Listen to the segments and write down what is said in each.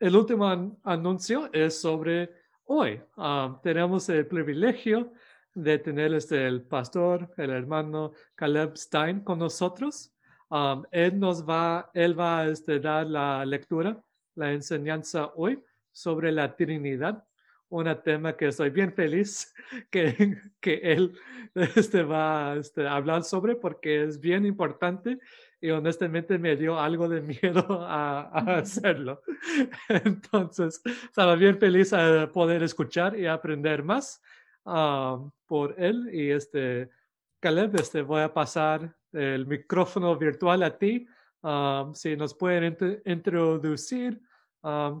el último anuncio es sobre hoy. tenemos el privilegio de tener este, el pastor, el hermano Caleb Stein con nosotros. él nos va, él va a este, dar la lectura, la enseñanza hoy sobre la Trinidad, un tema que estoy bien feliz que, que él este, va este, a hablar sobre porque es bien importante y honestamente me dio algo de miedo a, hacerlo. Entonces, estaba bien feliz de poder escuchar y aprender más ah, por él. Y este, Caleb, este, voy a pasar el micrófono virtual a ti. Ah, si nos pueden introducir, ah,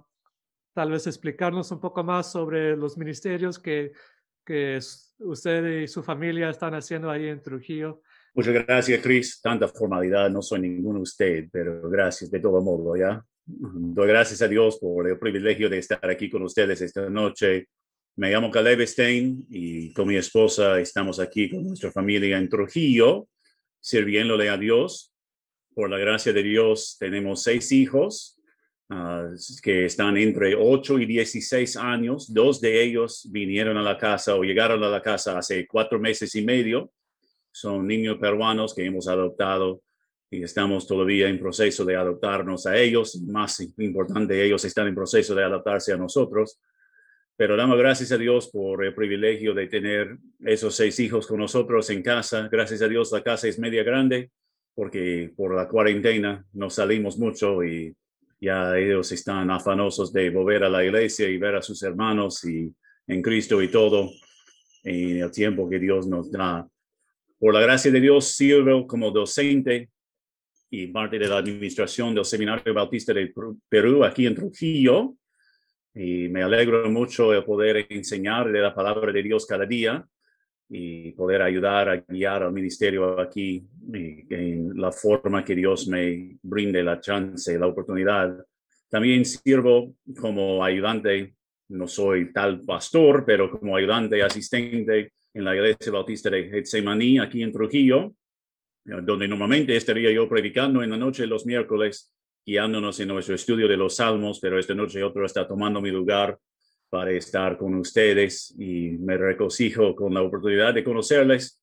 tal vez explicarnos un poco más sobre los ministerios que, que usted y su familia están haciendo ahí en Trujillo. Muchas gracias, Chris. Tanta formalidad, no soy ninguno de usted, pero gracias de todo modo, ¿ya? Doy gracias a Dios por el privilegio de estar aquí con ustedes esta noche. Me llamo Caleb Stein y con mi esposa estamos aquí con nuestra familia en Trujillo, sirviéndole a Dios. Por la gracia de Dios, tenemos seis hijos ah, que están entre 8 y 16 años. Dos de ellos vinieron a la casa o llegaron a la casa hace cuatro meses y medio son niños peruanos que hemos adoptado y estamos todavía en proceso de adoptarnos a ellos. Más importante, ellos están en proceso de adaptarse a nosotros. Pero damos gracias a Dios por el privilegio de tener esos seis hijos con nosotros en casa. Gracias a Dios la casa es media grande porque por la cuarentena no salimos mucho y ya ellos están afanosos de volver a la iglesia y ver a sus hermanos y en Cristo y todo en el tiempo que Dios nos da. Por la gracia de Dios, sirvo como docente y parte de la administración del Seminario Bautista de Perú aquí en Trujillo. Y me alegro mucho de poder enseñar de la palabra de Dios cada día y poder ayudar a guiar al ministerio aquí en la forma que Dios me brinde la chance, la oportunidad. También sirvo como ayudante, no soy tal pastor, pero como ayudante asistente en la iglesia bautista de Getsemaní, aquí en Trujillo, donde normalmente estaría yo predicando en la noche los miércoles, guiándonos en nuestro estudio de los salmos, pero esta noche otro está tomando mi lugar para estar con ustedes y me regocijo con la oportunidad de conocerles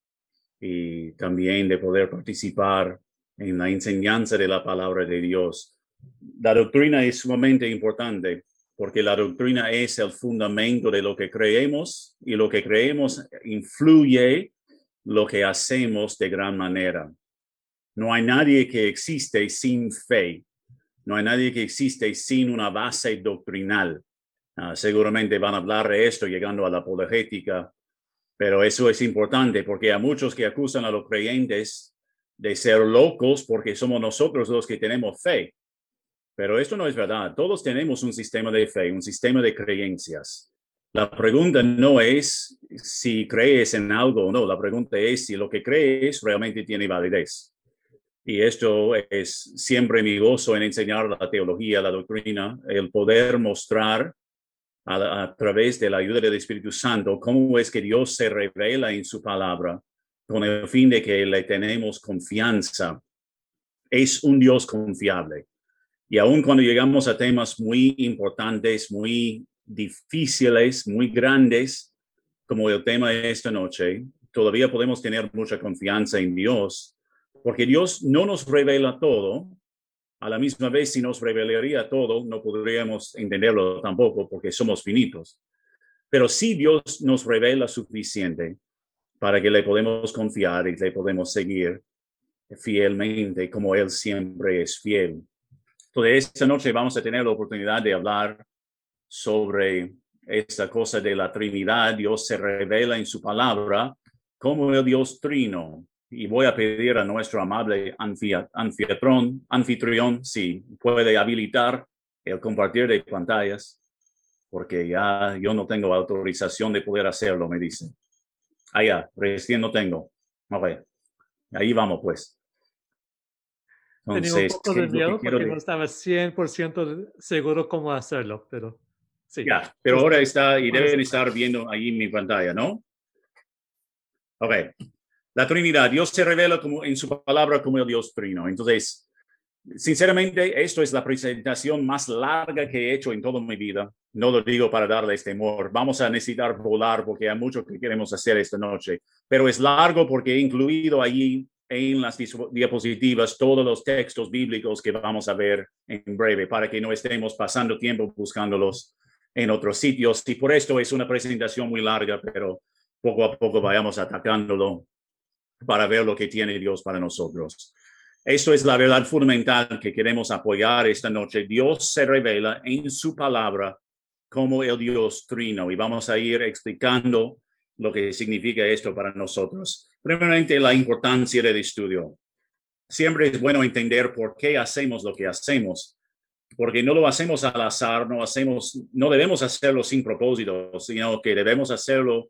y también de poder participar en la enseñanza de la palabra de Dios. La doctrina es sumamente importante porque la doctrina es el fundamento de lo que creemos y lo que creemos influye lo que hacemos de gran manera. No hay nadie que existe sin fe. No hay nadie que existe sin una base doctrinal. Ah, seguramente van a hablar de esto llegando a la apologética, pero eso es importante porque hay muchos que acusan a los creyentes de ser locos porque somos nosotros los que tenemos fe. Pero esto no es verdad. Todos tenemos un sistema de fe, un sistema de creencias. La pregunta no es si crees en algo o no. La pregunta es si lo que crees realmente tiene validez. Y esto es siempre mi gozo en enseñar la teología, la doctrina, el poder mostrar a, a, través de la ayuda del Espíritu Santo cómo es que Dios se revela en su palabra con el fin de que le tenemos confianza. Es un Dios confiable. Y aun cuando llegamos a temas muy importantes, muy difíciles, muy grandes, como el tema de esta noche, todavía podemos tener mucha confianza en Dios, porque Dios no nos revela todo. A la misma vez, si nos revelaría todo, no podríamos entenderlo tampoco, porque somos finitos. Pero sí Dios nos revela suficiente para que le podemos confiar y le podemos seguir fielmente como Él siempre es fiel. Entonces, esta noche vamos a tener la oportunidad de hablar sobre esta cosa de la Trinidad. Dios se revela en su palabra como el Dios trino. Y voy a pedir a nuestro amable anfitrión, anfitrión si puede habilitar el compartir de pantallas, porque ya yo no tengo autorización de poder hacerlo, me dice. Allá, ah, recién no tengo. Ok, ahí vamos pues. Tenía un poco de miedo porque no estaba 100% seguro cómo hacerlo, pero sí. Ya, pero ahora está y deben estar viendo ahí mi pantalla, ¿no? Ok. La Trinidad, Dios se revela como, en su palabra como el Dios trino. Entonces, Sinceramente, esto es la presentación más larga que he hecho en toda mi vida. No lo digo para darles temor. Vamos a necesitar volar porque hay mucho que queremos hacer esta noche. Pero es largo porque he incluido allí en las diapositivas todos los textos bíblicos que vamos a ver en breve para que no estemos pasando tiempo buscándolos en otros sitios. Y por esto es una presentación muy larga, pero poco a poco vayamos atacándolo para ver lo que tiene Dios para nosotros. Esto es la verdad fundamental que queremos apoyar esta noche. Dios se revela en su palabra como el Dios trino y vamos a ir explicando lo que significa esto para nosotros. Primeramente, la importancia del estudio. Siempre es bueno entender por qué hacemos lo que hacemos, porque no lo hacemos al azar, no hacemos, no debemos hacerlo sin propósito, sino que debemos hacerlo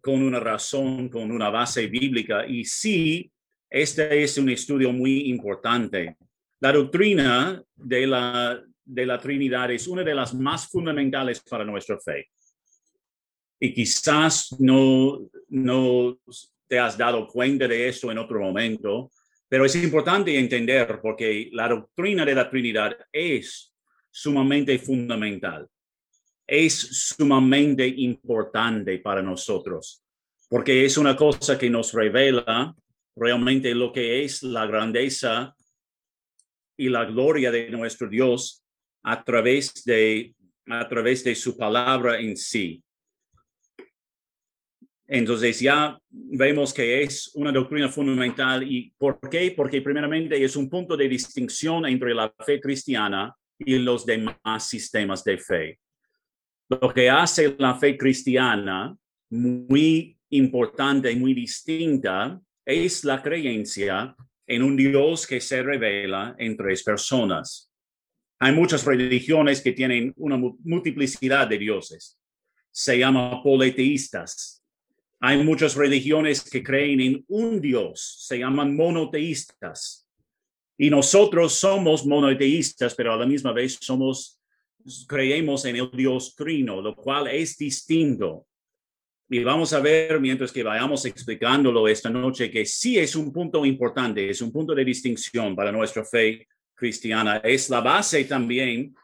con una razón, con una base bíblica. Y sí, este es un estudio muy importante. La doctrina de la, de la Trinidad es una de las más fundamentales para nuestra fe. Y quizás no, no te has dado cuenta de esto en otro momento, pero es importante entender porque la doctrina de la Trinidad es sumamente fundamental es sumamente importante para nosotros, porque es una cosa que nos revela realmente lo que es la grandeza y la gloria de nuestro Dios a través de, a través de su palabra en sí. Entonces ya vemos que es una doctrina fundamental. ¿Y por qué? Porque primeramente es un punto de distinción entre la fe cristiana y los demás sistemas de fe lo que hace la fe cristiana muy importante y muy distinta es la creencia en un Dios que se revela en tres personas. Hay muchas religiones que tienen una multiplicidad de dioses. Se llaman politeístas. Hay muchas religiones que creen en un Dios. Se llaman monoteístas. Y nosotros somos monoteístas, pero a la misma vez somos creemos en el Dios trino, lo cual es distinto. Y vamos a ver, mientras que vayamos explicándolo esta noche, que sí es un punto importante, es un punto de distinción para nuestra fe cristiana. Es la base también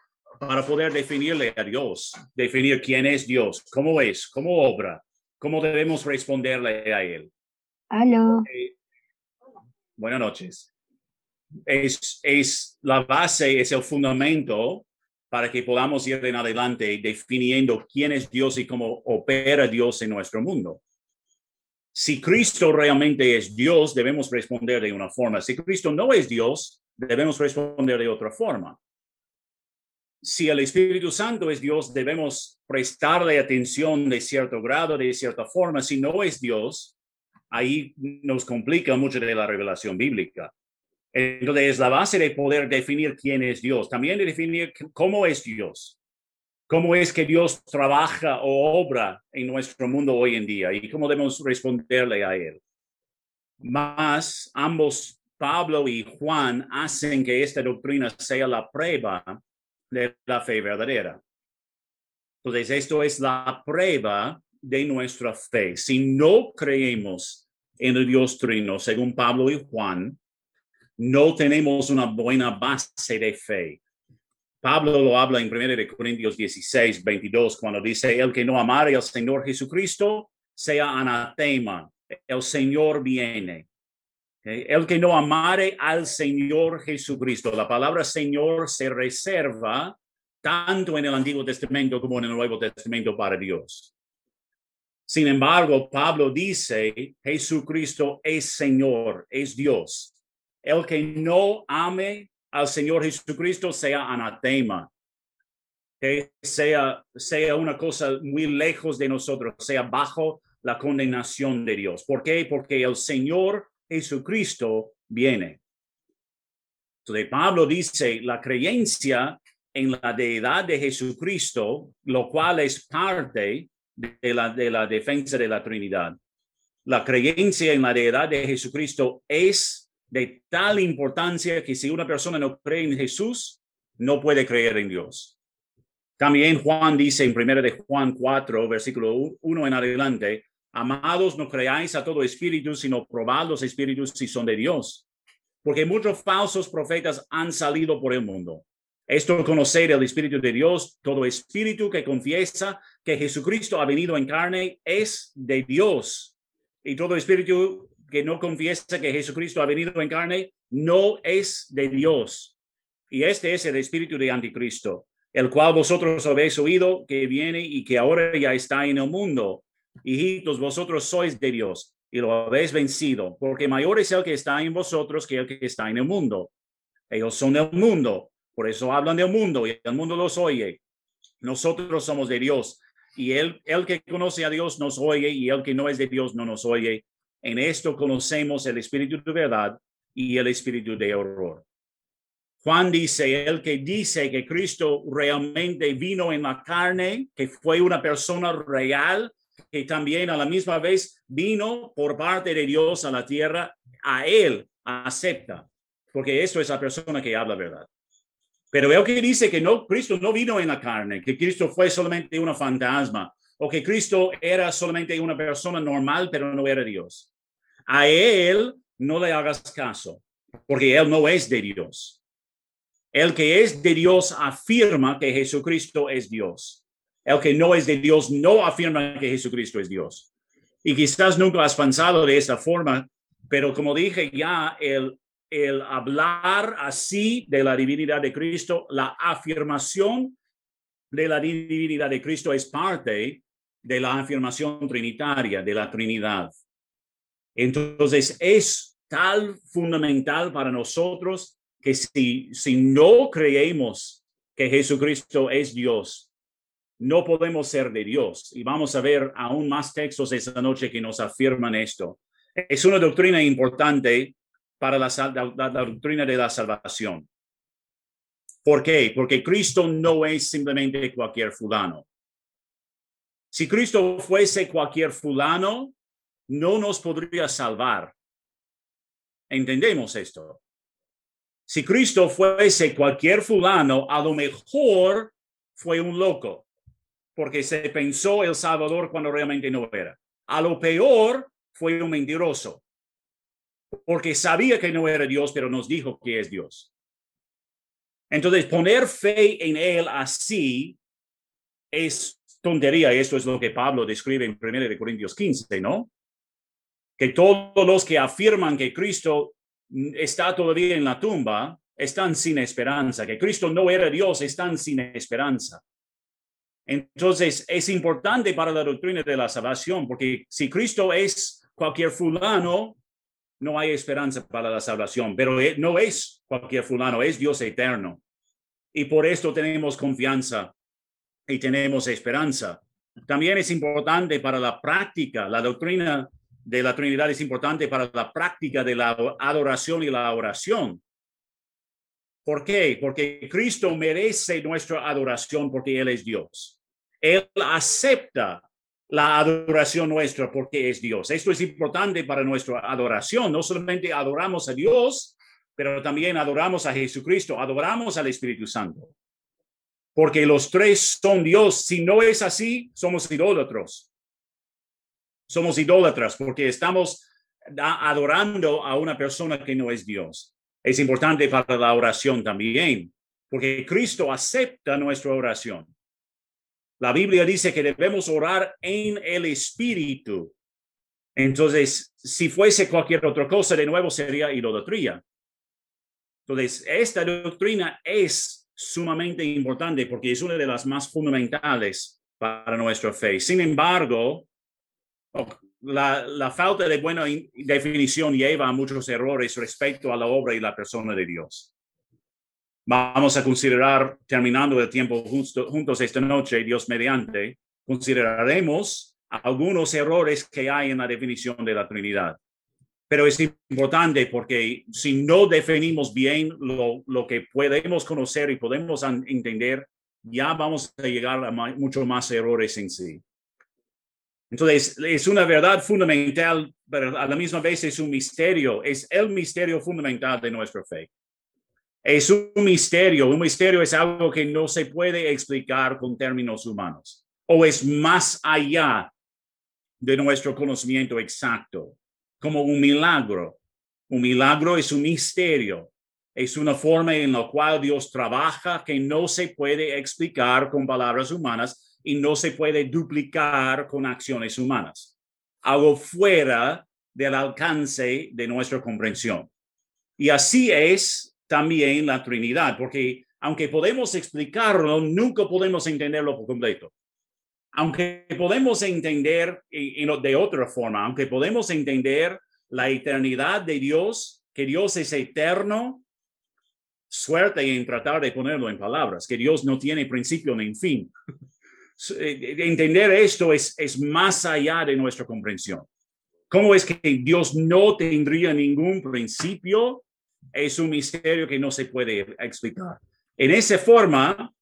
para poder definirle a Dios, definir quién es Dios, cómo es, cómo obra, cómo debemos responderle a Él. Aló. Buenas noches. Es, es la base, es el fundamento para que podamos ir en adelante definiendo quién es Dios y cómo opera Dios en nuestro mundo. Si Cristo realmente es Dios, debemos responder de una forma. Si Cristo no es Dios, debemos responder de otra forma. Si el Espíritu Santo es Dios, debemos prestarle atención de cierto grado, de cierta forma. Si no es Dios, ahí nos complica mucho de la revelación bíblica. Entonces, es la base de poder definir quién es Dios, también de definir cómo es Dios, cómo es que Dios trabaja o obra en nuestro mundo hoy en día y cómo debemos responderle a Él. Más, ambos, Pablo y Juan, hacen que esta doctrina sea la prueba de la fe verdadera. Entonces, esto es la prueba de nuestra fe. Si no creemos en el Dios trino, según Pablo y Juan, no tenemos una buena base de fe. Pablo lo habla en 1 Corintios 16, 22, cuando dice, el que no amare al Señor Jesucristo, sea anatema, el Señor viene. El que no amare al Señor Jesucristo, la palabra Señor se reserva tanto en el Antiguo Testamento como en el Nuevo Testamento para Dios. Sin embargo, Pablo dice, Jesucristo es Señor, es Dios el que no ame al Señor Jesucristo sea anatema, que sea, sea una cosa muy lejos de nosotros, sea bajo la condenación de Dios. ¿Por qué? Porque el Señor Jesucristo viene. Entonces, Pablo dice, la creencia en la deidad de Jesucristo, lo cual es parte de la, de la defensa de la Trinidad. La creencia en la deidad de Jesucristo es de tal importancia que si una persona no cree en Jesús, no puede creer en Dios. También Juan dice en primera de Juan 4, versículo 1 en adelante, amados, no creáis a todo espíritu, sino probad los espíritus si son de Dios, porque muchos falsos profetas han salido por el mundo. Esto conocer el Espíritu de Dios, todo espíritu que confiesa que Jesucristo ha venido en carne es de Dios. Y todo espíritu que no confiesa que Jesucristo ha venido en carne no es de Dios. Y este es el espíritu de anticristo, el cual vosotros habéis oído que viene y que ahora ya está en el mundo. Hijitos, vosotros sois de Dios y lo habéis vencido, porque mayor es el que está en vosotros que el que está en el mundo. Ellos son del mundo, por eso hablan del mundo y el mundo los oye. Nosotros somos de Dios y el, el que conoce a Dios nos oye y el que no es de Dios no nos oye. En esto conocemos el espíritu de verdad y el espíritu de horror. Juan dice, el que dice que Cristo realmente vino en la carne, que fue una persona real, que también a la misma vez vino por parte de Dios a la tierra, a él acepta, porque esto es la persona que habla verdad. Pero el que dice que no, Cristo no vino en la carne, que Cristo fue solamente una fantasma, o que Cristo era solamente una persona normal, pero no era Dios. A él no le hagas caso, porque él no es de Dios. El que es de Dios afirma que Jesucristo es Dios. El que no es de Dios no afirma que Jesucristo es Dios. Y quizás nunca has pensado de esta forma, pero como dije ya, el el hablar así de la divinidad de Cristo, la afirmación de la divinidad de Cristo es parte de la afirmación trinitaria, de la Trinidad. Entonces es tal fundamental para nosotros que si, si no creemos que Jesucristo es Dios, no podemos ser de Dios. Y vamos a ver aún más textos esta noche que nos afirman esto. Es una doctrina importante para la, doctrina de la salvación. ¿Por qué? Porque Cristo no es simplemente cualquier fulano. Si Cristo fuese cualquier fulano, no nos podría salvar. ¿Entendemos esto? Si Cristo fuese cualquier fulano, a lo mejor fue un loco, porque se pensó el Salvador cuando realmente no era. A lo peor fue un mentiroso porque sabía que no era Dios, pero nos dijo que es Dios. Entonces, poner fe en Él así es tontería. Esto es lo que Pablo describe en 1 Corintios 15, ¿no? Que todos los que afirman que Cristo está todavía en la tumba están sin esperanza, que Cristo no era Dios, están sin esperanza. Entonces, es importante para la doctrina de la salvación, porque si Cristo es cualquier fulano, no hay esperanza para la salvación, pero e, no es cualquier fulano, es Dios eterno. Y por esto tenemos confianza y tenemos esperanza. También es importante para la práctica, la doctrina de la Trinidad es importante para la práctica de la adoración y la oración. ¿Por qué? Porque Cristo merece nuestra adoración porque Él es Dios. Él acepta la adoración nuestra porque es Dios. Esto es importante para nuestra adoración. No solamente adoramos a Dios, pero también adoramos a Jesucristo, adoramos al Espíritu Santo. Porque los tres son Dios. Si no es así, somos idólatros. Somos idólatras porque estamos adorando a una persona que no es Dios. Es importante para la oración también, porque Cristo acepta nuestra oración. La Biblia dice que debemos orar en el Espíritu. Entonces, si fuese cualquier otra cosa, de nuevo sería idolatría. Entonces, esta doctrina es sumamente importante porque es una de las más fundamentales para nuestra fe. Sin embargo, la, la, falta de buena definición lleva a muchos errores respecto a la obra y la persona de Dios. Vamos a considerar, terminando el tiempo juntos esta noche, Dios mediante, consideraremos algunos errores que hay en la definición de la Trinidad. Pero es importante porque si no definimos bien lo, lo que podemos conocer y podemos entender, ya vamos a llegar a muchos más errores en sí. Entonces, es una verdad fundamental, pero a la misma vez es un misterio, es el misterio fundamental de nuestra fe. Es un misterio. Un misterio es algo que no se puede explicar con términos humanos o es más allá de nuestro conocimiento exacto, como un milagro. Un milagro es un misterio. Es una forma en la cual Dios trabaja que no se puede explicar con palabras humanas y no se puede duplicar con acciones humanas. Algo fuera del alcance de nuestra comprensión. Y así es también la Trinidad, porque aunque podemos explicarlo, nunca podemos entenderlo por completo. Aunque podemos entender de otra forma, aunque podemos entender la eternidad de Dios, que Dios es eterno, suerte en tratar de ponerlo en palabras, que Dios no tiene principio ni fin. Eh, entender esto es, es más allá de nuestra comprensión. ¿Cómo es que Dios no tendría ningún principio? Es un misterio que no se puede explicar. En esa forma,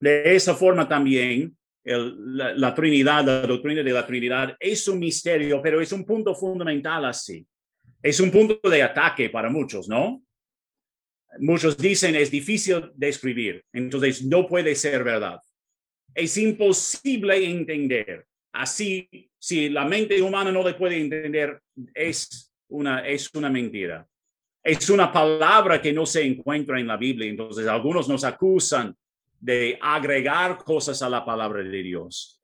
de esa forma también, la, Trinidad, la doctrina de la Trinidad es un misterio, pero es un punto fundamental así. Es un punto de ataque para muchos, ¿no? Muchos dicen es difícil de escribir, entonces no puede ser verdad. Es imposible entender. Así, si la mente humana no le puede entender, es una, es una mentira. Es una palabra que no se encuentra en la Biblia. Entonces, algunos nos acusan de agregar cosas a la palabra de Dios.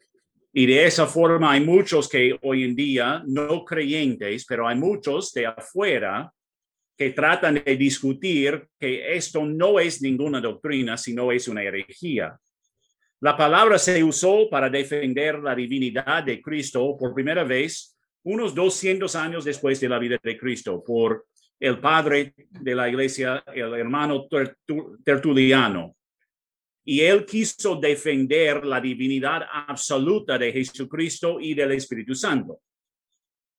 Y de esa forma hay muchos que hoy en día, no creyentes, pero hay muchos de afuera que tratan de discutir que esto no es ninguna doctrina, sino es una herejía. La palabra se usó para defender la divinidad de Cristo por primera vez unos 200 años después de la vida de Cristo por el padre de la iglesia, el hermano Tertuliano. Y él quiso defender la divinidad absoluta de Jesucristo y del Espíritu Santo.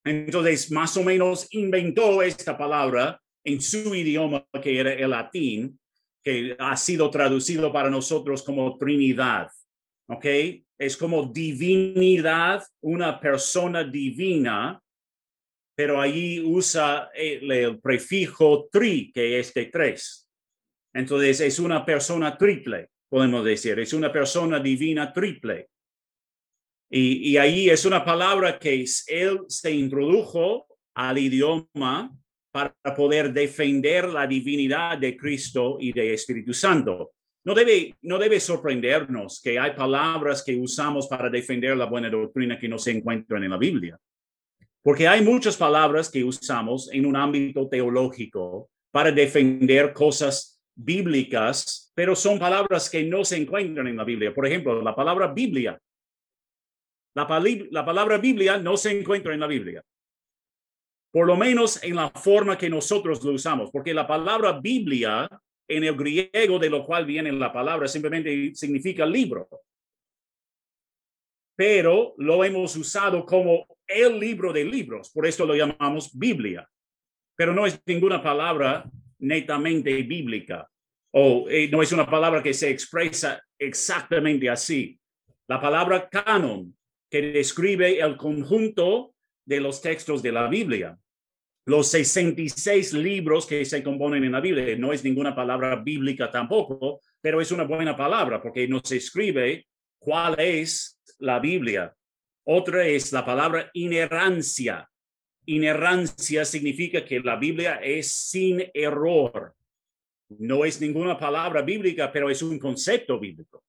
Entonces, más o menos inventó esta palabra en su idioma, que era el latín, que ha sido traducido para nosotros como Trinidad. ¿Ok? Es como divinidad, una persona divina, pero allí usa el, prefijo tri, que es de tres. Entonces es una persona triple, podemos decir, es una persona divina triple. Y, y ahí es una palabra que él se introdujo al idioma para poder defender la divinidad de Cristo y de Espíritu Santo. No debe, no debe sorprendernos que hay palabras que usamos para defender la buena doctrina que no se encuentran en la Biblia. Porque hay muchas palabras que usamos en un ámbito teológico para defender cosas bíblicas, pero son palabras que no se encuentran en la Biblia. Por ejemplo, la palabra Biblia. La, la palabra Biblia no se encuentra en la Biblia por lo menos en la forma que nosotros lo usamos, porque la palabra Biblia en el griego de lo cual viene la palabra simplemente significa libro. Pero lo hemos usado como el libro de libros, por esto lo llamamos Biblia. Pero no es ninguna palabra netamente bíblica o eh, no es una palabra que se expresa exactamente así. La palabra canon, que describe el conjunto de los textos de la Biblia los 66 libros que se componen en la Biblia. No es ninguna palabra bíblica tampoco, pero es una buena palabra porque nos escribe cuál es la Biblia. Otra es la palabra inerrancia. Inerrancia significa que la Biblia es sin error. No es ninguna palabra bíblica, pero es un concepto bíblico.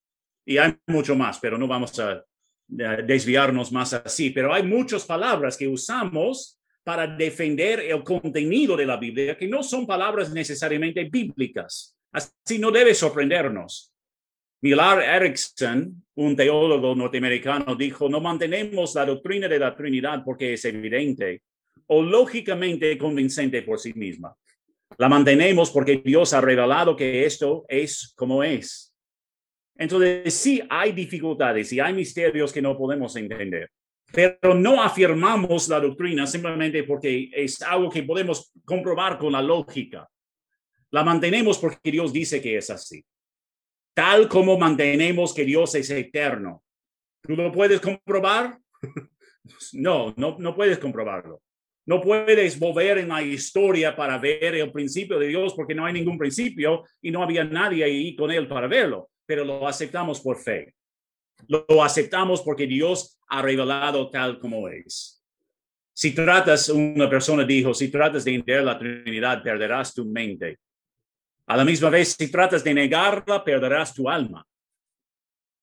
Y hay mucho más, pero no vamos a desviarnos más así. Pero hay muchas palabras que usamos para defender el contenido de la Biblia, que no son palabras necesariamente bíblicas. Así no debe sorprendernos. Millar Erickson, un teólogo norteamericano, dijo, no mantenemos la doctrina de la Trinidad porque es evidente o lógicamente convincente por sí misma. La mantenemos porque Dios ha revelado que esto es como es. Entonces, sí hay dificultades y hay misterios que no podemos entender pero no afirmamos la doctrina simplemente porque es algo que podemos comprobar con la lógica. La mantenemos porque Dios dice que es así. Tal como mantenemos que Dios es eterno. ¿Tú lo puedes comprobar? no, no, no puedes comprobarlo. No puedes volver en la historia para ver el principio de Dios porque no hay ningún principio y no había nadie ahí con él para verlo, pero lo aceptamos por fe. Lo aceptamos porque Dios ha revelado tal como es. Si tratas, una persona dijo, si tratas de entender la Trinidad, perderás tu mente. A la misma vez, si tratas de negarla, perderás tu alma.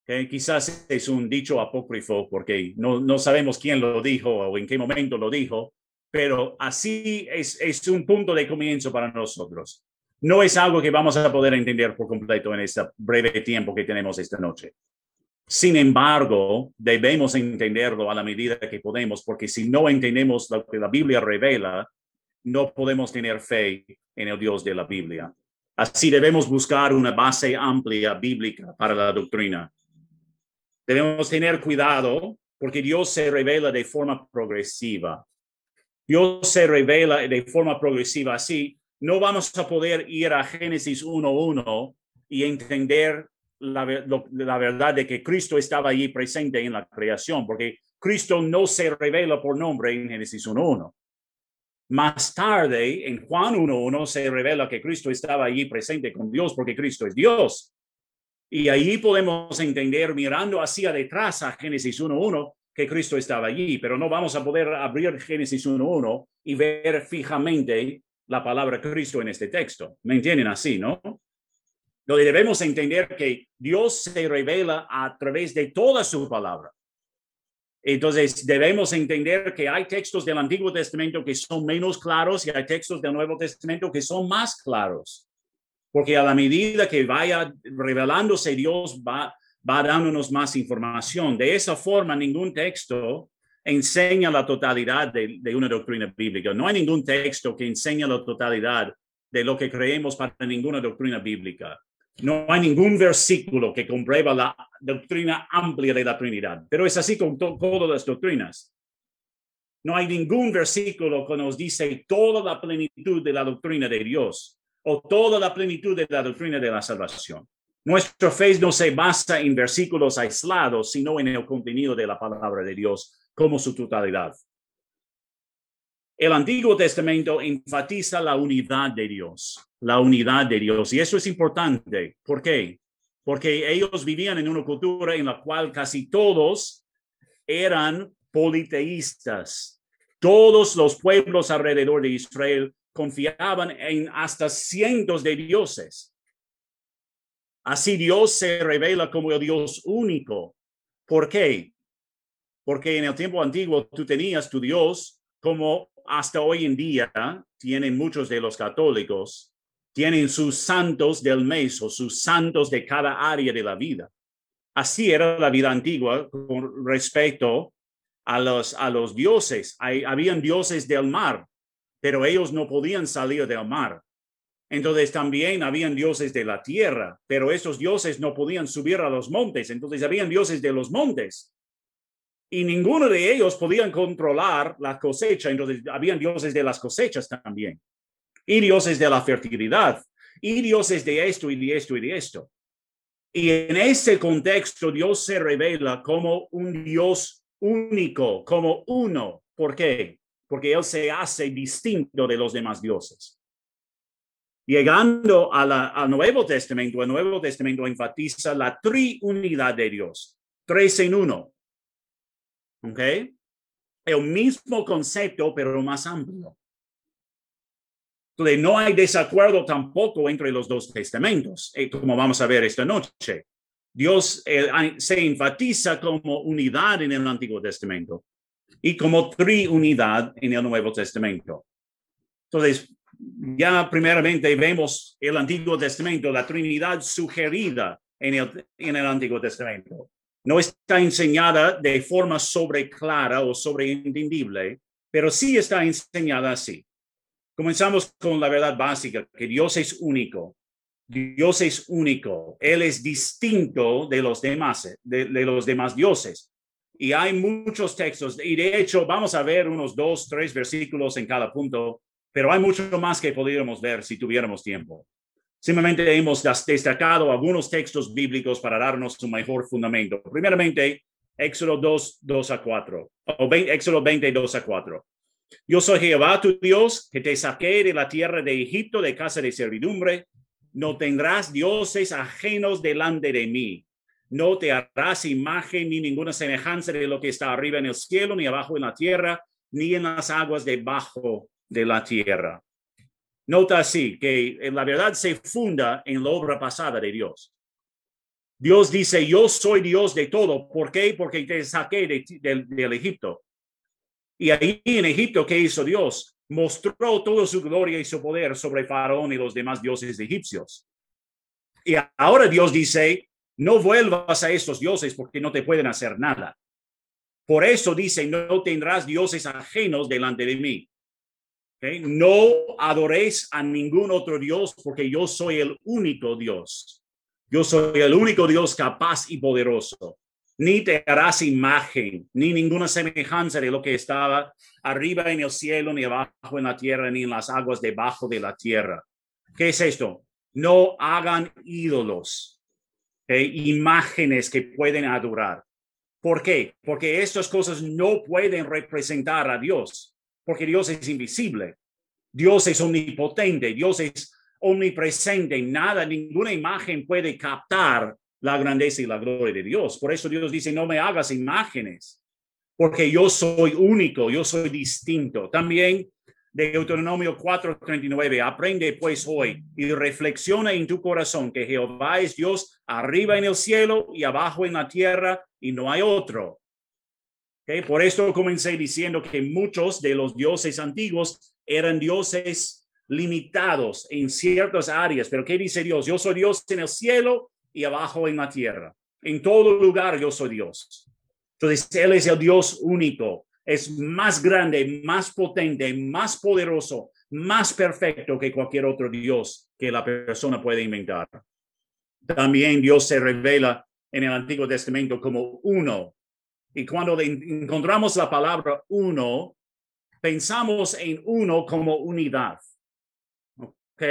Okay, quizás es un dicho apócrifo porque no, no sabemos quién lo dijo o en qué momento lo dijo, pero así es, es un punto de comienzo para nosotros. No es algo que vamos a poder entender por completo en este breve tiempo que tenemos esta noche. Sin embargo, debemos entenderlo a la medida que podemos, porque si no entendemos lo que la Biblia revela, no podemos tener fe en el Dios de la Biblia. Así debemos buscar una base amplia bíblica para la doctrina. Debemos tener cuidado porque Dios se revela de forma progresiva. Dios se revela de forma progresiva. Así, no vamos a poder ir a Génesis 1.1 y entender la, verdad de que Cristo estaba allí presente en la creación, porque Cristo no se revela por nombre en Génesis 1.1. Más tarde, en Juan 1.1, se revela que Cristo estaba allí presente con Dios, porque Cristo es Dios. Y ahí podemos entender, mirando hacia detrás a Génesis 1.1, que Cristo estaba allí, pero no vamos a poder abrir Génesis 1.1 y ver fijamente la palabra Cristo en este texto. ¿Me entienden así, no? Donde debemos entender que Dios se revela a través de toda su palabra. Entonces, debemos entender que hay textos del Antiguo Testamento que son menos claros y hay textos del Nuevo Testamento que son más claros porque a la medida que vaya revelándose Dios va, va dándonos más información. De esa forma, ningún texto enseña la totalidad de, de, una doctrina bíblica. No hay ningún texto que enseñe la totalidad de lo que creemos para ninguna doctrina bíblica. No hay ningún versículo que comprueba la doctrina amplia de la Trinidad, pero es así con todas las doctrinas. No hay ningún versículo que nos dice toda la plenitud de la doctrina de Dios o toda la plenitud de la doctrina de la salvación. Nuestra fe no se basa en versículos aislados, sino en el contenido de la palabra de Dios como su totalidad. El Antiguo Testamento enfatiza la unidad de Dios, la unidad de Dios. Y eso es importante. ¿Por qué? Porque ellos vivían en una cultura en la cual casi todos eran politeístas. Todos los pueblos alrededor de Israel confiaban en hasta cientos de dioses. Así Dios se revela como el Dios único. ¿Por qué? Porque en el tiempo antiguo tú tenías tu Dios como hasta hoy en día tienen muchos de los católicos, tienen sus santos del mes o sus santos de cada área de la vida. Así era la vida antigua con respecto a los, a los dioses. Hay, habían dioses del mar, pero ellos no podían salir del mar. Entonces también habían dioses de la tierra, pero esos dioses no podían subir a los montes. Entonces habían dioses de los montes. Y ninguno de ellos podían controlar la cosecha. Entonces habían dioses de las cosechas también. Y dioses de la fertilidad. Y dioses de esto y de esto y de esto. Y en ese contexto Dios se revela como un Dios único, como uno. ¿Por qué? porque Él se hace distinto de los demás dioses. Llegando al Nuevo Testamento, el Nuevo Testamento enfatiza la triunidad de Dios, tres en uno. ¿Ok? El mismo concepto, pero más amplio. Entonces, no hay desacuerdo tampoco entre los dos testamentos, eh, como vamos a ver esta noche. Dios eh, se enfatiza como unidad en el Antiguo Testamento, y como triunidad en el Nuevo Testamento. Entonces, ya primeramente vemos el Antiguo Testamento, la Trinidad sugerida en el, en el Antiguo Testamento. No está enseñada de forma sobreclara o sobreentendible, pero sí está enseñada así. Comenzamos con la verdad básica, que Dios es único. Dios es único. Él es distinto de los demás, de los demás dioses y hay muchos textos y de hecho vamos a ver unos dos, tres versículos en cada punto, pero hay mucho más que podríamos ver si tuviéramos tiempo. Simplemente hemos destacado algunos textos bíblicos para darnos un mejor fundamento. Primeramente, Éxodo 2, 2 a 4, o Éxodo 20, 2 a 4. Yo soy Jehová tu Dios, que te saqué de la tierra de Egipto, de casa de servidumbre. No tendrás dioses ajenos delante de mí no te harás imagen ni ninguna semejanza de lo que está arriba en el cielo, ni abajo en la tierra, ni en las aguas debajo de la tierra. Nota así que la verdad se funda en la obra pasada de Dios. Dios dice, yo soy Dios de todo. ¿Por qué? Porque te saqué del Egipto. Y ahí en Egipto, ¿qué hizo Dios? Mostró toda su gloria y su poder sobre Faraón y los demás dioses egipcios. Y ahora Dios dice, no vuelvas a estos dioses porque no te pueden hacer nada. Por eso dice, no tendrás dioses ajenos delante de mí. No adoréis a ningún otro Dios porque yo soy el único Dios. Yo soy el único Dios capaz y poderoso. Ni te harás imagen, ni ninguna semejanza de lo que estaba arriba en el cielo, ni abajo en la tierra, ni en las aguas debajo de la tierra. ¿Qué es esto? No hagan ídolos, imágenes que pueden adorar. ¿Por qué? Porque estas cosas no pueden representar a Dios, porque Dios es invisible. Dios es omnipotente, Dios es omnipresente. Nada, ninguna imagen puede captar la grandeza y la gloria de Dios. Por eso Dios dice, no me hagas imágenes, porque yo soy único, yo soy distinto. También de Deuteronomio 4:39, aprende pues hoy y reflexiona en tu corazón que Jehová es Dios arriba en el cielo y abajo en la tierra y no hay otro. Okay, por esto comencé diciendo que muchos de los dioses antiguos eran dioses limitados en ciertas áreas, pero ¿qué dice Dios? Yo soy Dios en el cielo y abajo en la tierra. En todo lugar yo soy Dios. Entonces, Él es el Dios único, es más grande, más potente, más poderoso, más perfecto que cualquier otro Dios que la persona puede inventar. También Dios se revela en el Antiguo Testamento como uno. Y cuando encontramos la palabra uno, pensamos en uno como unidad. ¿Ok?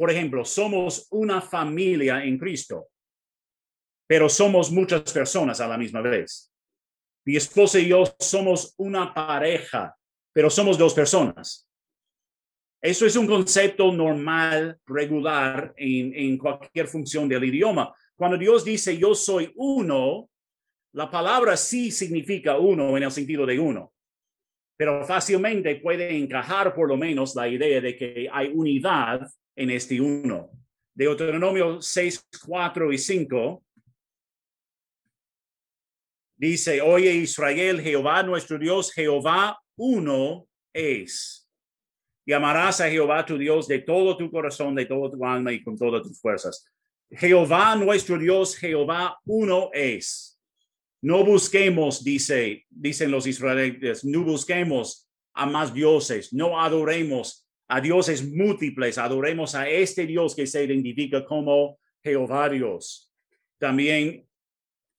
Por ejemplo, somos una familia en Cristo, pero somos muchas personas a la misma vez. Mi esposa y yo somos una pareja, pero somos dos personas. Eso es un concepto normal, regular en, en cualquier función del idioma. Cuando Dios dice yo soy uno, la palabra sí significa uno en el sentido de uno, pero fácilmente puede encajar por lo menos la idea de que hay unidad en este uno. Deuteronomio 6, 4 y 5 Dice, oye Israel, Jehová nuestro Dios, Jehová uno es. Y a Jehová tu Dios de todo tu corazón, de todo tu alma y con todas tus fuerzas. Jehová nuestro Dios, Jehová uno es. No busquemos, dice, dicen los israelitas, no busquemos a más dioses, no adoremos a dioses múltiples, adoremos a este Dios que se identifica como Jehová Dios. También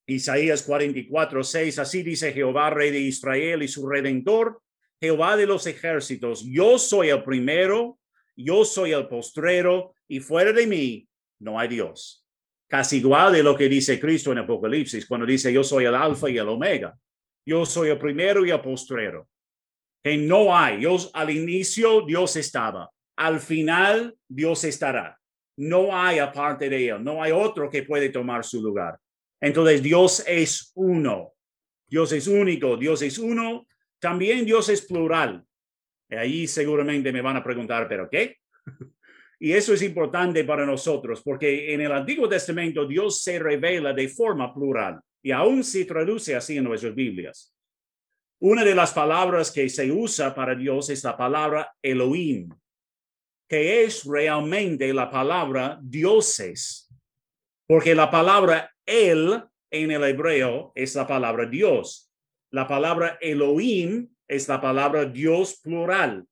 Isaías 44, 6, así dice Jehová, rey de Israel y su redentor, Jehová de los ejércitos, yo soy el primero, yo soy el postrero, y fuera de mí no hay Dios. Casi igual de lo que dice Cristo en Apocalipsis, cuando dice yo soy el alfa y el omega, yo soy el primero y el postrero. Que no hay, Dios al inicio Dios estaba, al final Dios estará. No hay aparte de él, no hay otro que puede tomar su lugar. Entonces Dios es uno, Dios es único, Dios es uno, también Dios es plural. Ahí seguramente me van a preguntar, ¿pero qué? Y eso es importante para nosotros porque en el Antiguo Testamento Dios se revela de forma plural y aún se traduce así en nuestras Biblias. Una de las palabras que se usa para Dios es la palabra Elohim, que es realmente la palabra dioses, porque la palabra el en el hebreo es la palabra Dios. La palabra Elohim es la palabra Dios plural.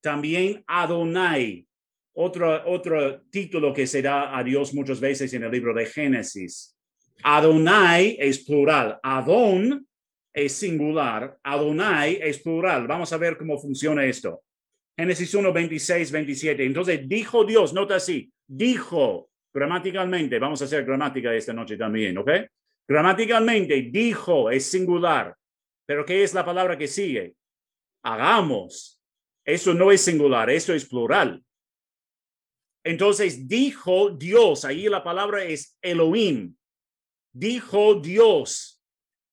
También Adonai, otro, otro título que se da a Dios muchas veces en el libro de Génesis. Adonai es plural. Adon es singular. Adonai es plural. Vamos a ver cómo funciona esto. Génesis 1, 26, 27. Entonces dijo Dios, nota así, dijo gramaticalmente, vamos a hacer gramática esta noche también, ¿ok? Gramaticalmente, dijo es singular, pero ¿qué es la palabra que sigue? Hagamos. Eso no es singular, eso es plural. Entonces, dijo Dios, ahí la palabra es Elohim. Dijo Dios.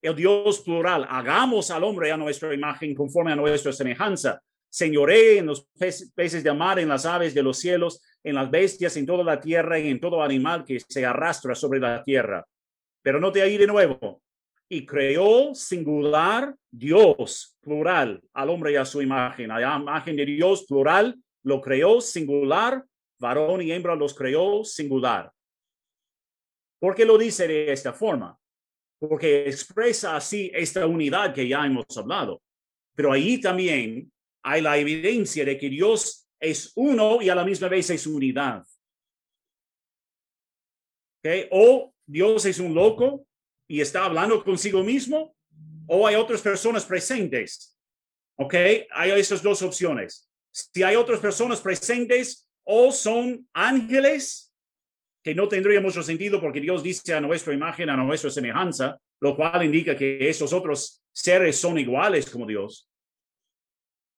El Dios plural, hagamos al hombre a nuestra imagen conforme a nuestra semejanza. Señoré en los peces de mar, en las aves de los cielos, en las bestias, en toda la tierra y en todo animal que se arrastra sobre la tierra. Pero no te ahí de nuevo. Y creó singular Dios, plural, al hombre y a su imagen. A la imagen de Dios, plural, lo creó singular, varón y hembra los creó singular. ¿Por qué lo dice de esta forma? Porque expresa así esta unidad que ya hemos hablado. Pero ahí también hay la evidencia de que Dios es uno y a la misma vez es unidad. ¿Okay? O Dios es un loco y está hablando consigo mismo, o hay otras personas presentes. ¿Ok? Hay esas dos opciones. Si hay otras personas presentes, o son ángeles, que no tendría mucho sentido porque Dios dice a nuestra imagen, a nuestra semejanza, lo cual indica que esos otros seres son iguales como Dios.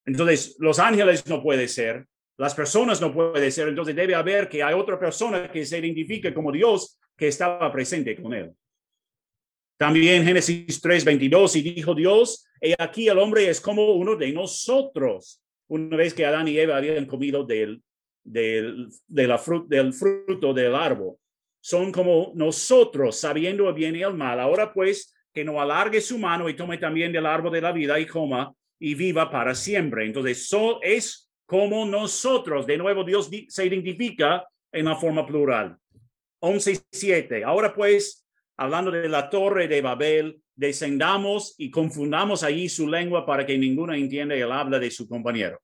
Entonces, los ángeles no puede ser, las personas no puede ser, entonces debe haber que hay otra persona que se identifique como Dios que estaba presente con él. También Génesis 3:22 y dijo Dios, he aquí el hombre es como uno de nosotros. Una vez que Adán y Eva habían comido del, del, de la del fruto del árbol, son como nosotros, sabiendo el bien y el mal. Ahora pues, que no alargue su mano y tome también del árbol de la vida y coma y viva para siempre. Entonces, so, es como nosotros. De nuevo, Dios se identifica en la forma plural. 11.7. Ahora pues, hablando de la torre de Babel, descendamos y confundamos allí su lengua para que ninguno entienda el habla de su compañero.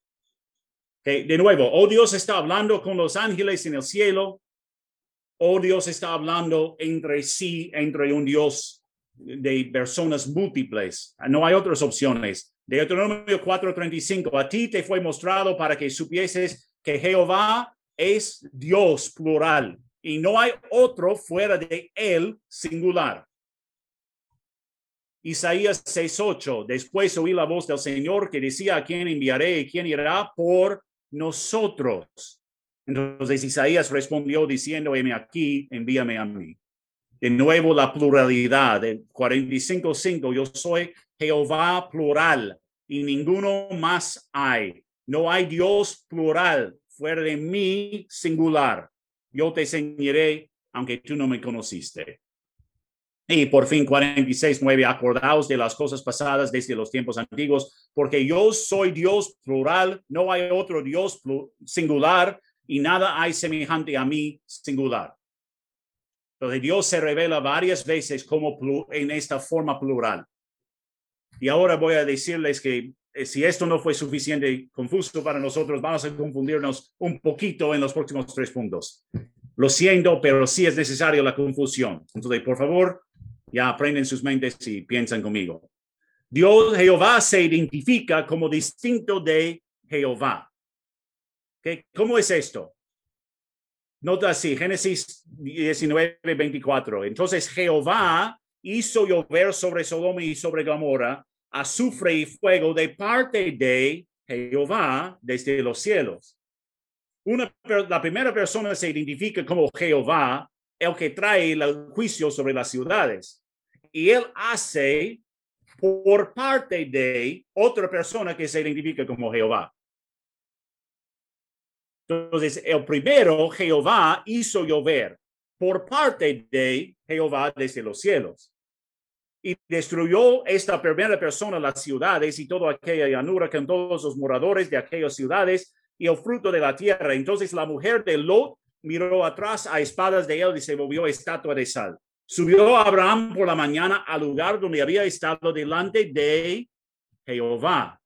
De nuevo, o Dios está hablando con los ángeles en el cielo, o Dios está hablando entre sí, entre un Dios de personas múltiples. No hay otras opciones. Deuteronomio 4:35, a ti te fue mostrado para que supieses que Jehová es Dios plural y no hay otro fuera de él singular. Isaías 6:8, después oí la voz del Señor que decía, ¿a quién enviaré y quién irá por nosotros? Entonces Isaías respondió diciendo, heme aquí, envíame a mí. De nuevo la pluralidad, de 45:5, yo soy Jehová plural y ninguno más hay. No hay Dios plural fuera de mí singular. Yo te enseñaré aunque tú no me conociste. Y por fin 46, 9, acordaos de las cosas pasadas desde los tiempos antiguos, porque yo soy Dios plural, no hay otro Dios singular y nada hay semejante a mí singular. Entonces Dios se revela varias veces como en esta forma plural. Y ahora voy a decirles que eh, si esto no fue suficiente confuso para nosotros, vamos a confundirnos un poquito en los próximos tres puntos. Lo siento, pero sí es necesario la confusión. Entonces, por favor, ya aprenden sus mentes y piensan conmigo. Dios, Jehová, se identifica como distinto de Jehová. ¿Cómo es esto? Nota así, Génesis 19, 24. Entonces Jehová hizo llover sobre Sodoma y sobre Gomorra azufre y fuego de parte de Jehová desde los cielos. Una, la primera persona se identifica como Jehová, el que trae el juicio sobre las ciudades. Y él hace por parte de otra persona que se identifica como Jehová. Entonces, el primero, Jehová, hizo llover por parte de Jehová desde los cielos y destruyó esta primera persona las ciudades y toda aquella llanura con todos los moradores de aquellas ciudades y el fruto de la tierra. Entonces la mujer de Lot miró atrás a espadas de él y se volvió estatua de sal. Subió Abraham por la mañana al lugar donde había estado delante de Jehová.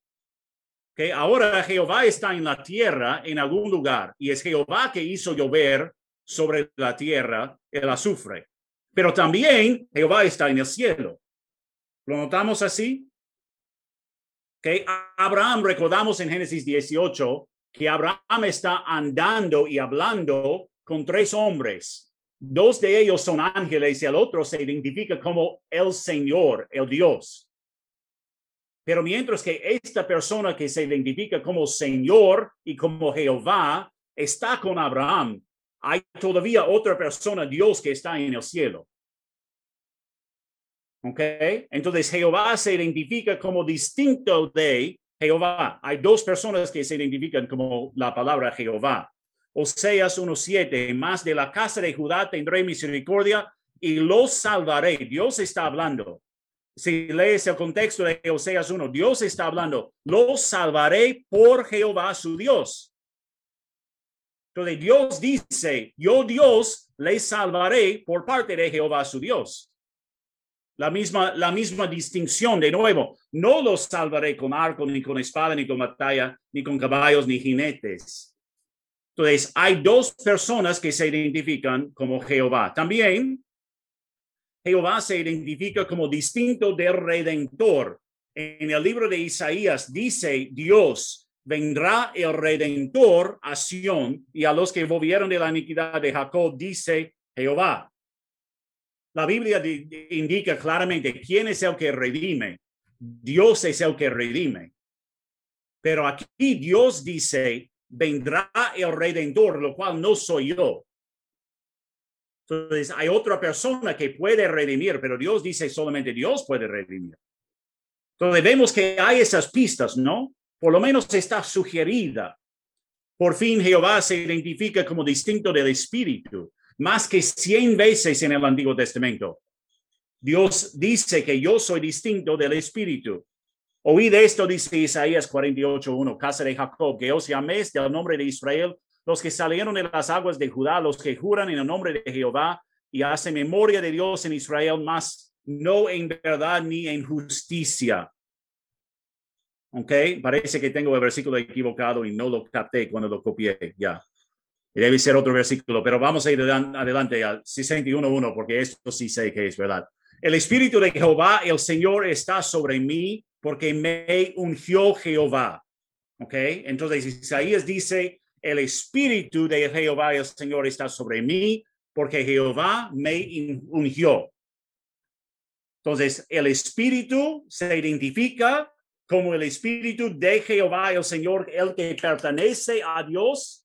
Que ahora Jehová está en la tierra en algún lugar y es Jehová que hizo llover sobre la tierra el azufre. Pero también Jehová está en el cielo. ¿Lo notamos así? Que Abraham, recordamos en Génesis 18, que Abraham está andando y hablando con tres hombres. Dos de ellos son ángeles y el otro se identifica como el Señor, el Dios. Pero mientras que esta persona que se identifica como Señor y como Jehová está con Abraham, hay todavía otra persona, Dios, que está en el cielo. ¿Ok? Entonces Jehová se identifica como distinto de Jehová. Hay dos personas que se identifican como la palabra Jehová. Oseas 1.7, más de la casa de Judá tendré misericordia y los salvaré. Dios está hablando. Si lees el contexto de Oseas 1, Dios está hablando, los salvaré por Jehová su Dios. Entonces Dios dice, yo Dios les salvaré por parte de Jehová su Dios. La misma, la misma distinción de nuevo, no los salvaré con arco, ni con espada, ni con batalla, ni con caballos, ni jinetes. Entonces, hay dos personas que se identifican como Jehová. También, Jehová se identifica como distinto del Redentor. En el libro de Isaías dice Dios, vendrá el Redentor a Sión y a los que volvieron de la iniquidad de Jacob, dice Jehová. La Biblia indica claramente quién es el que redime. Dios es el que redime. Pero aquí Dios dice, vendrá el redentor, lo cual no soy yo. Entonces hay otra persona que puede redimir, pero Dios dice solamente Dios puede redimir. Entonces vemos que hay esas pistas, ¿no? Por lo menos está sugerida. Por fin Jehová se identifica como distinto del Espíritu más que cien veces en el Antiguo Testamento. Dios dice que yo soy distinto del Espíritu. Oíd esto, dice Isaías 48.1, casa de Jacob, que os llaméis del nombre de Israel, los que salieron de las aguas de Judá, los que juran en el nombre de Jehová y hacen memoria de Dios en Israel, más no en verdad ni en justicia. Ok, parece que tengo el versículo equivocado y no lo capté cuando lo copié. Ya. Debe ser otro versículo, pero vamos a ir adelante al 61.1 porque esto sí sé que es verdad. El Espíritu de Jehová, el Señor, está sobre mí porque me ungió Jehová. ¿Ok? Entonces Isaías dice, el Espíritu de Jehová, el Señor, está sobre mí porque Jehová me ungió. Entonces, el Espíritu se identifica como el Espíritu de Jehová, el Señor, el que pertenece a Dios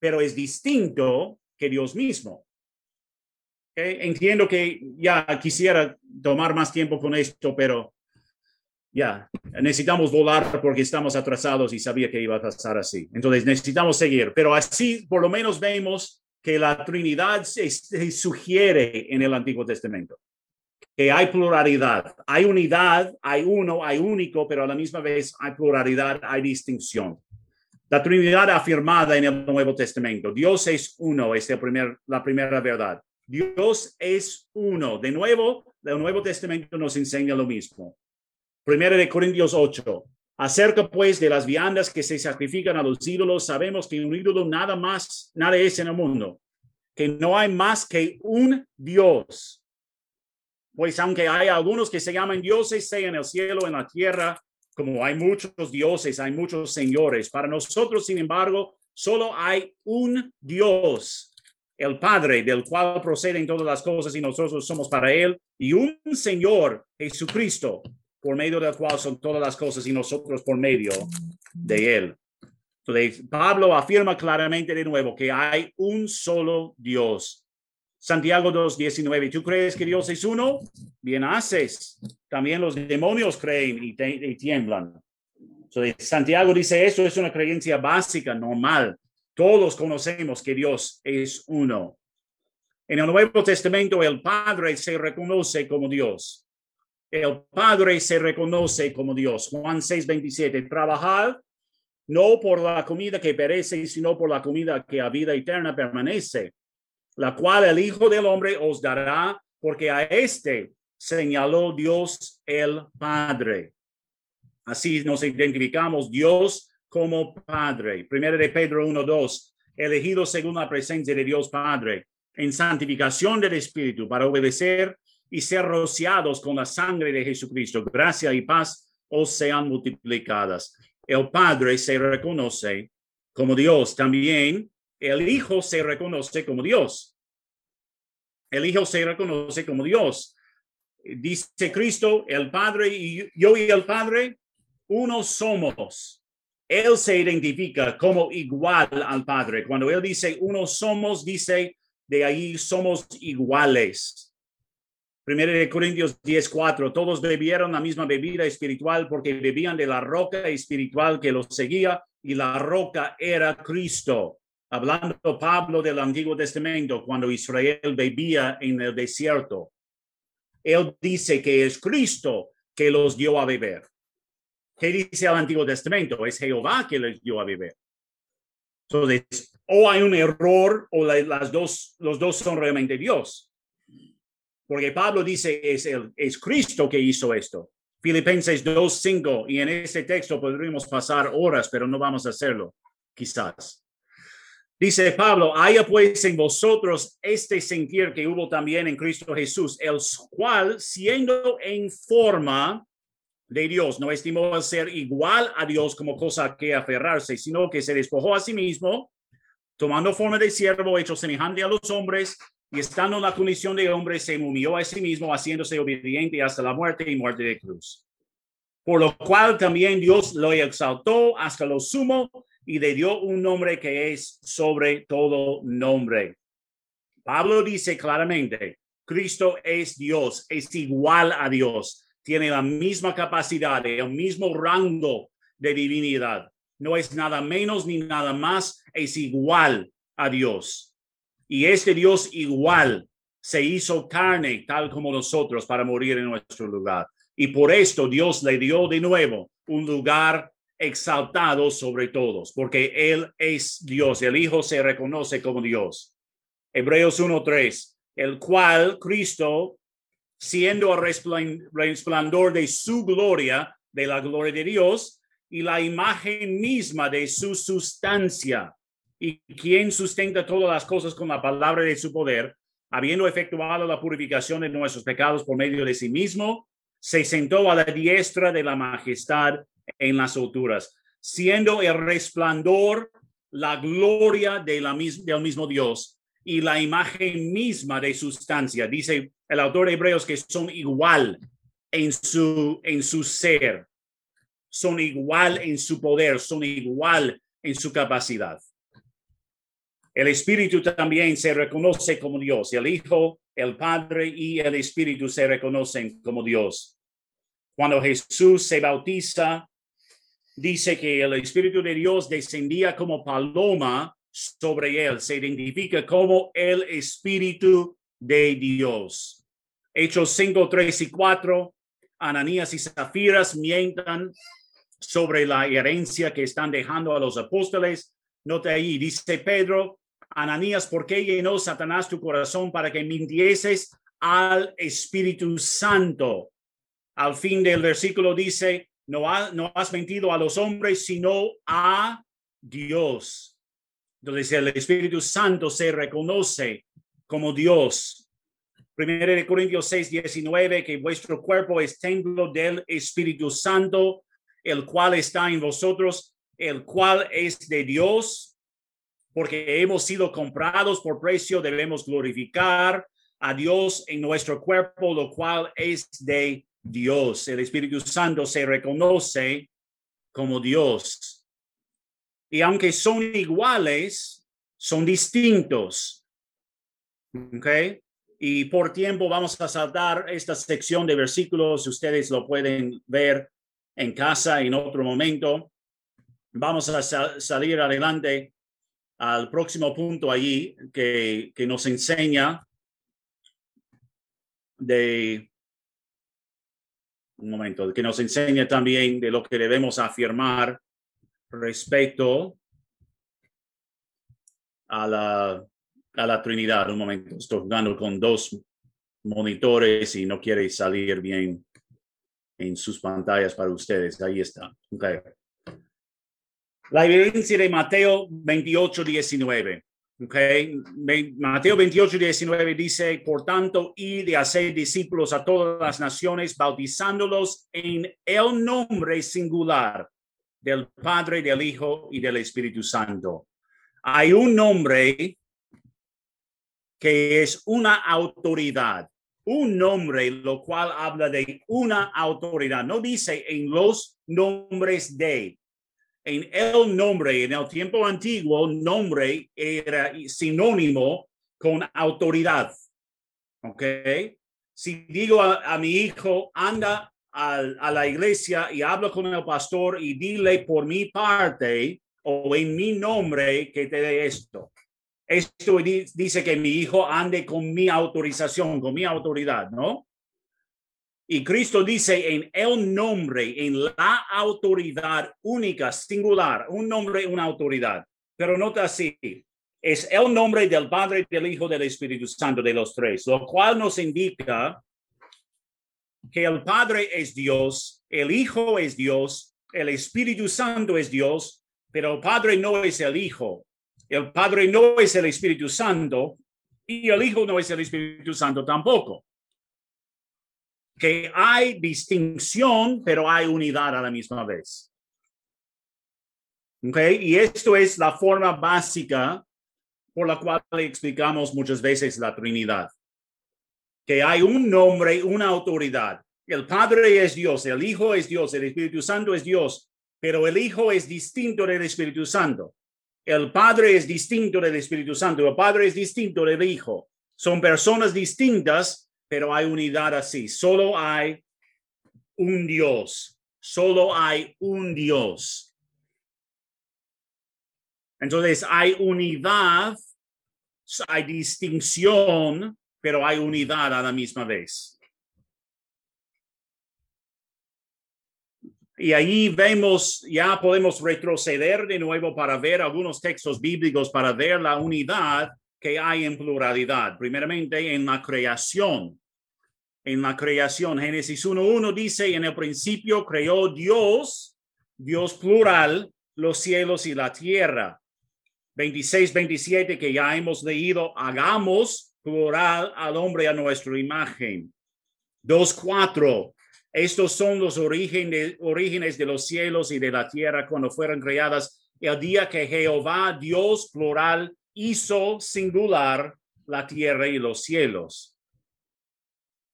pero es distinto que Dios mismo. Entiendo que ya quisiera tomar más tiempo con esto, pero ya necesitamos volar porque estamos atrasados y sabía que iba a pasar así. Entonces necesitamos seguir, pero así por lo menos vemos que la Trinidad se, se sugiere en el Antiguo Testamento que hay pluralidad, hay unidad, hay uno, hay único, pero a la misma vez hay pluralidad, hay distinción. La Trinidad afirmada en el Nuevo Testamento. Dios es uno, es el primer, la primera verdad. Dios es uno. De nuevo, el Nuevo Testamento nos enseña lo mismo. Primera de Corintios 8. Acerca pues de las viandas que se sacrifican a los ídolos, sabemos que un ídolo nada más, nada es en el mundo, que no hay más que un Dios. Pues aunque hay algunos que se llaman dioses, sea en el cielo, en la tierra, como hay muchos dioses, hay muchos señores. Para nosotros, sin embargo, solo hay un Dios, el Padre, del cual proceden todas las cosas y nosotros somos para Él, y un Señor, Jesucristo, por medio del cual son todas las cosas y nosotros por medio de Él. Entonces, Pablo afirma claramente de nuevo que hay un solo Dios Santiago 2.19, ¿tú crees que Dios es uno? Bien haces. También los demonios creen y, tiemblan. Santiago dice eso es una creencia básica, normal. Todos conocemos que Dios es uno. En el Nuevo Testamento el Padre se reconoce como Dios. El Padre se reconoce como Dios. Juan 6:27. Trabajad no por la comida que perece, sino por la comida que a vida eterna permanece la cual el Hijo del Hombre os dará, porque a este señaló Dios el Padre. Así nos identificamos Dios como Padre. Primero de Pedro 1.2, elegido según la presencia de Dios Padre, en santificación del Espíritu, para obedecer y ser rociados con la sangre de Jesucristo. Gracia y paz os sean multiplicadas. El Padre se reconoce como Dios. También el Hijo se reconoce como Dios. El Hijo se reconoce como Dios. Dice Cristo, el Padre y yo y el Padre, uno somos. Él se identifica como igual al Padre. Cuando Él dice uno somos, dice de ahí somos iguales. Primero de Corintios 10:4, todos bebieron la misma bebida espiritual porque bebían de la roca espiritual que los seguía y la roca era Cristo. Hablando Pablo del Antiguo Testamento, cuando Israel bebía en el desierto, él dice que es Cristo que los dio a beber. ¿Qué dice el Antiguo Testamento? Es Jehová que les dio a beber. Entonces, o hay un error o las dos, los dos son realmente Dios. Porque Pablo dice es, el, es Cristo que hizo esto. Filipenses 2.5 y en este texto podríamos pasar horas, pero no vamos a hacerlo, quizás. Dice Pablo, haya pues en vosotros este sentir que hubo también en Cristo Jesús, el cual siendo en forma de Dios, no estimó ser igual a Dios como cosa que aferrarse, sino que se despojó a sí mismo, tomando forma de siervo, hecho semejante a los hombres, y estando en la condición de hombre, se humilló a sí mismo, haciéndose obediente hasta la muerte y muerte de cruz. Por lo cual también Dios lo exaltó hasta lo sumo y le dio un nombre que es sobre todo nombre. Pablo dice claramente, Cristo es Dios, es igual a Dios tiene la misma capacidad, el mismo rango de divinidad. No es nada menos ni nada más, es igual a Dios. Y este Dios igual se hizo carne tal como nosotros para morir en nuestro lugar. Y por esto Dios le dio de nuevo un lugar exaltado sobre todos, porque Él es Dios. El Hijo se reconoce como Dios. Hebreos 1.3, el cual Cristo siendo el resplandor de su gloria, de la gloria de Dios, y la imagen misma de su sustancia, y quien sustenta todas las cosas con la palabra de su poder, habiendo efectuado la purificación de nuestros pecados por medio de sí mismo, se sentó a la diestra de la majestad en las alturas, siendo el resplandor la gloria de la, del mismo Dios y la imagen misma de sustancia. Dice el autor de Hebreos que son igual en su, en su ser, son igual en su poder, son igual en su capacidad. El Espíritu también se reconoce como Dios. El Hijo, el Padre y el Espíritu se reconocen como Dios. Cuando Jesús se bautiza, dice que el Espíritu de Dios descendía como paloma sobre él. Se identifica como el Espíritu de Dios. Hechos 5, 3 y 4, Ananías y Zafiras mientan sobre la herencia que están dejando a los apóstoles. Nota ahí, dice Pedro, Ananías, ¿por qué llenó Satanás tu corazón para que mintieses al Espíritu Santo? Al fin del versículo dice, no, has mentido a los hombres, sino a Dios. Entonces el Espíritu Santo se reconoce como Dios. Primero de Corintios 6, 19, que vuestro cuerpo es templo del Espíritu Santo, el cual está en vosotros, el cual es de Dios, porque hemos sido comprados por precio, debemos glorificar a Dios en nuestro cuerpo, lo cual es de Dios. El Espíritu Santo se reconoce como Dios. Y aunque son iguales, son distintos. ¿Ok? Y por tiempo vamos a saltar esta sección de versículos. Ustedes lo pueden ver en casa en otro momento. Vamos a salir adelante al próximo punto allí que, que nos enseña de un momento, que nos enseña también de lo que debemos afirmar respecto a la, a la Trinidad. Un momento, estoy jugando con dos monitores y no quiere salir bien en sus pantallas para ustedes. Ahí está. La evidencia de Mateo 28, 19. Okay. Mateo 28, 19 dice, por tanto, y de hacer discípulos a todas las naciones, bautizándolos en el nombre singular del Padre, del Hijo y del Espíritu Santo. Hay un nombre que es una autoridad, un nombre lo cual habla de una autoridad. No dice en los nombres de, en el nombre, en el tiempo antiguo, nombre era sinónimo con autoridad. ¿Ok? si digo a, a mi hijo, anda al- a, la iglesia y habla con el pastor y dile por mi parte o en mi nombre que te dé esto. Esto di- dice que mi hijo ande con mi autorización, con mi autoridad, ¿no? Y Cristo dice en el nombre, en la autoridad única, singular, un nombre, una autoridad. Pero nota así, es el nombre del Padre, del Hijo, del Espíritu Santo, de los tres, lo cual nos indica que el Padre es Dios, el Hijo es Dios, el Espíritu Santo es Dios, pero el Padre no es el Hijo, el Padre no es el Espíritu Santo y el Hijo no es el Espíritu Santo tampoco. Que hay distinción, pero hay unidad a la misma vez. ¿Ok? Y esto es la forma básica por la cual explicamos muchas veces la Trinidad. Que hay un nombre, una autoridad. El Padre es Dios, el Hijo es Dios, el Espíritu Santo es Dios, pero el Hijo es distinto del Espíritu Santo. El Padre es distinto del Espíritu Santo, el Padre es distinto del Hijo. Son personas distintas, pero hay unidad así. Solo hay un Dios, solo hay un Dios. Entonces hay unidad, hay distinción, pero hay unidad a la misma vez. Y ahí vemos, ya podemos retroceder de nuevo para ver algunos textos bíblicos, para ver la unidad que hay en pluralidad. Primeramente en la creación. En la creación, Génesis 1.1 dice, en el principio creó Dios, Dios plural, los cielos y la tierra. 26, 27 que ya hemos leído, hagamos plural al hombre a nuestra imagen. 2, 4. Estos son los orígenes, orígenes de los cielos y de la tierra cuando fueron creadas el día que Jehová, Dios plural, hizo singular la tierra y los cielos.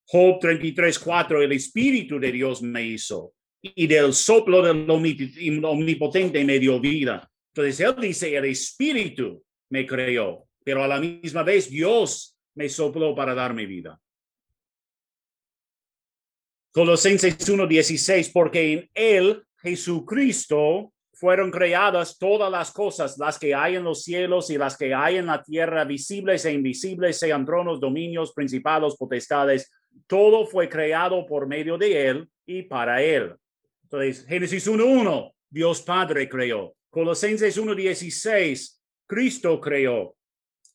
Job 33, 4. El Espíritu de Dios me hizo y del soplo del omnip- omnipotente me dio vida. Entonces él dice, el Espíritu me creó, pero a la misma vez Dios me sopló para darme vida. Colosenses 1:16, porque en él, Jesucristo, fueron creadas todas las cosas, las que hay en los cielos y las que hay en la tierra, visibles e invisibles, sean tronos, dominios, principados, potestades. Todo fue creado por medio de él y para él. Entonces, Génesis 1:1, Dios Padre creó. Colosenses 1:16, Cristo creó.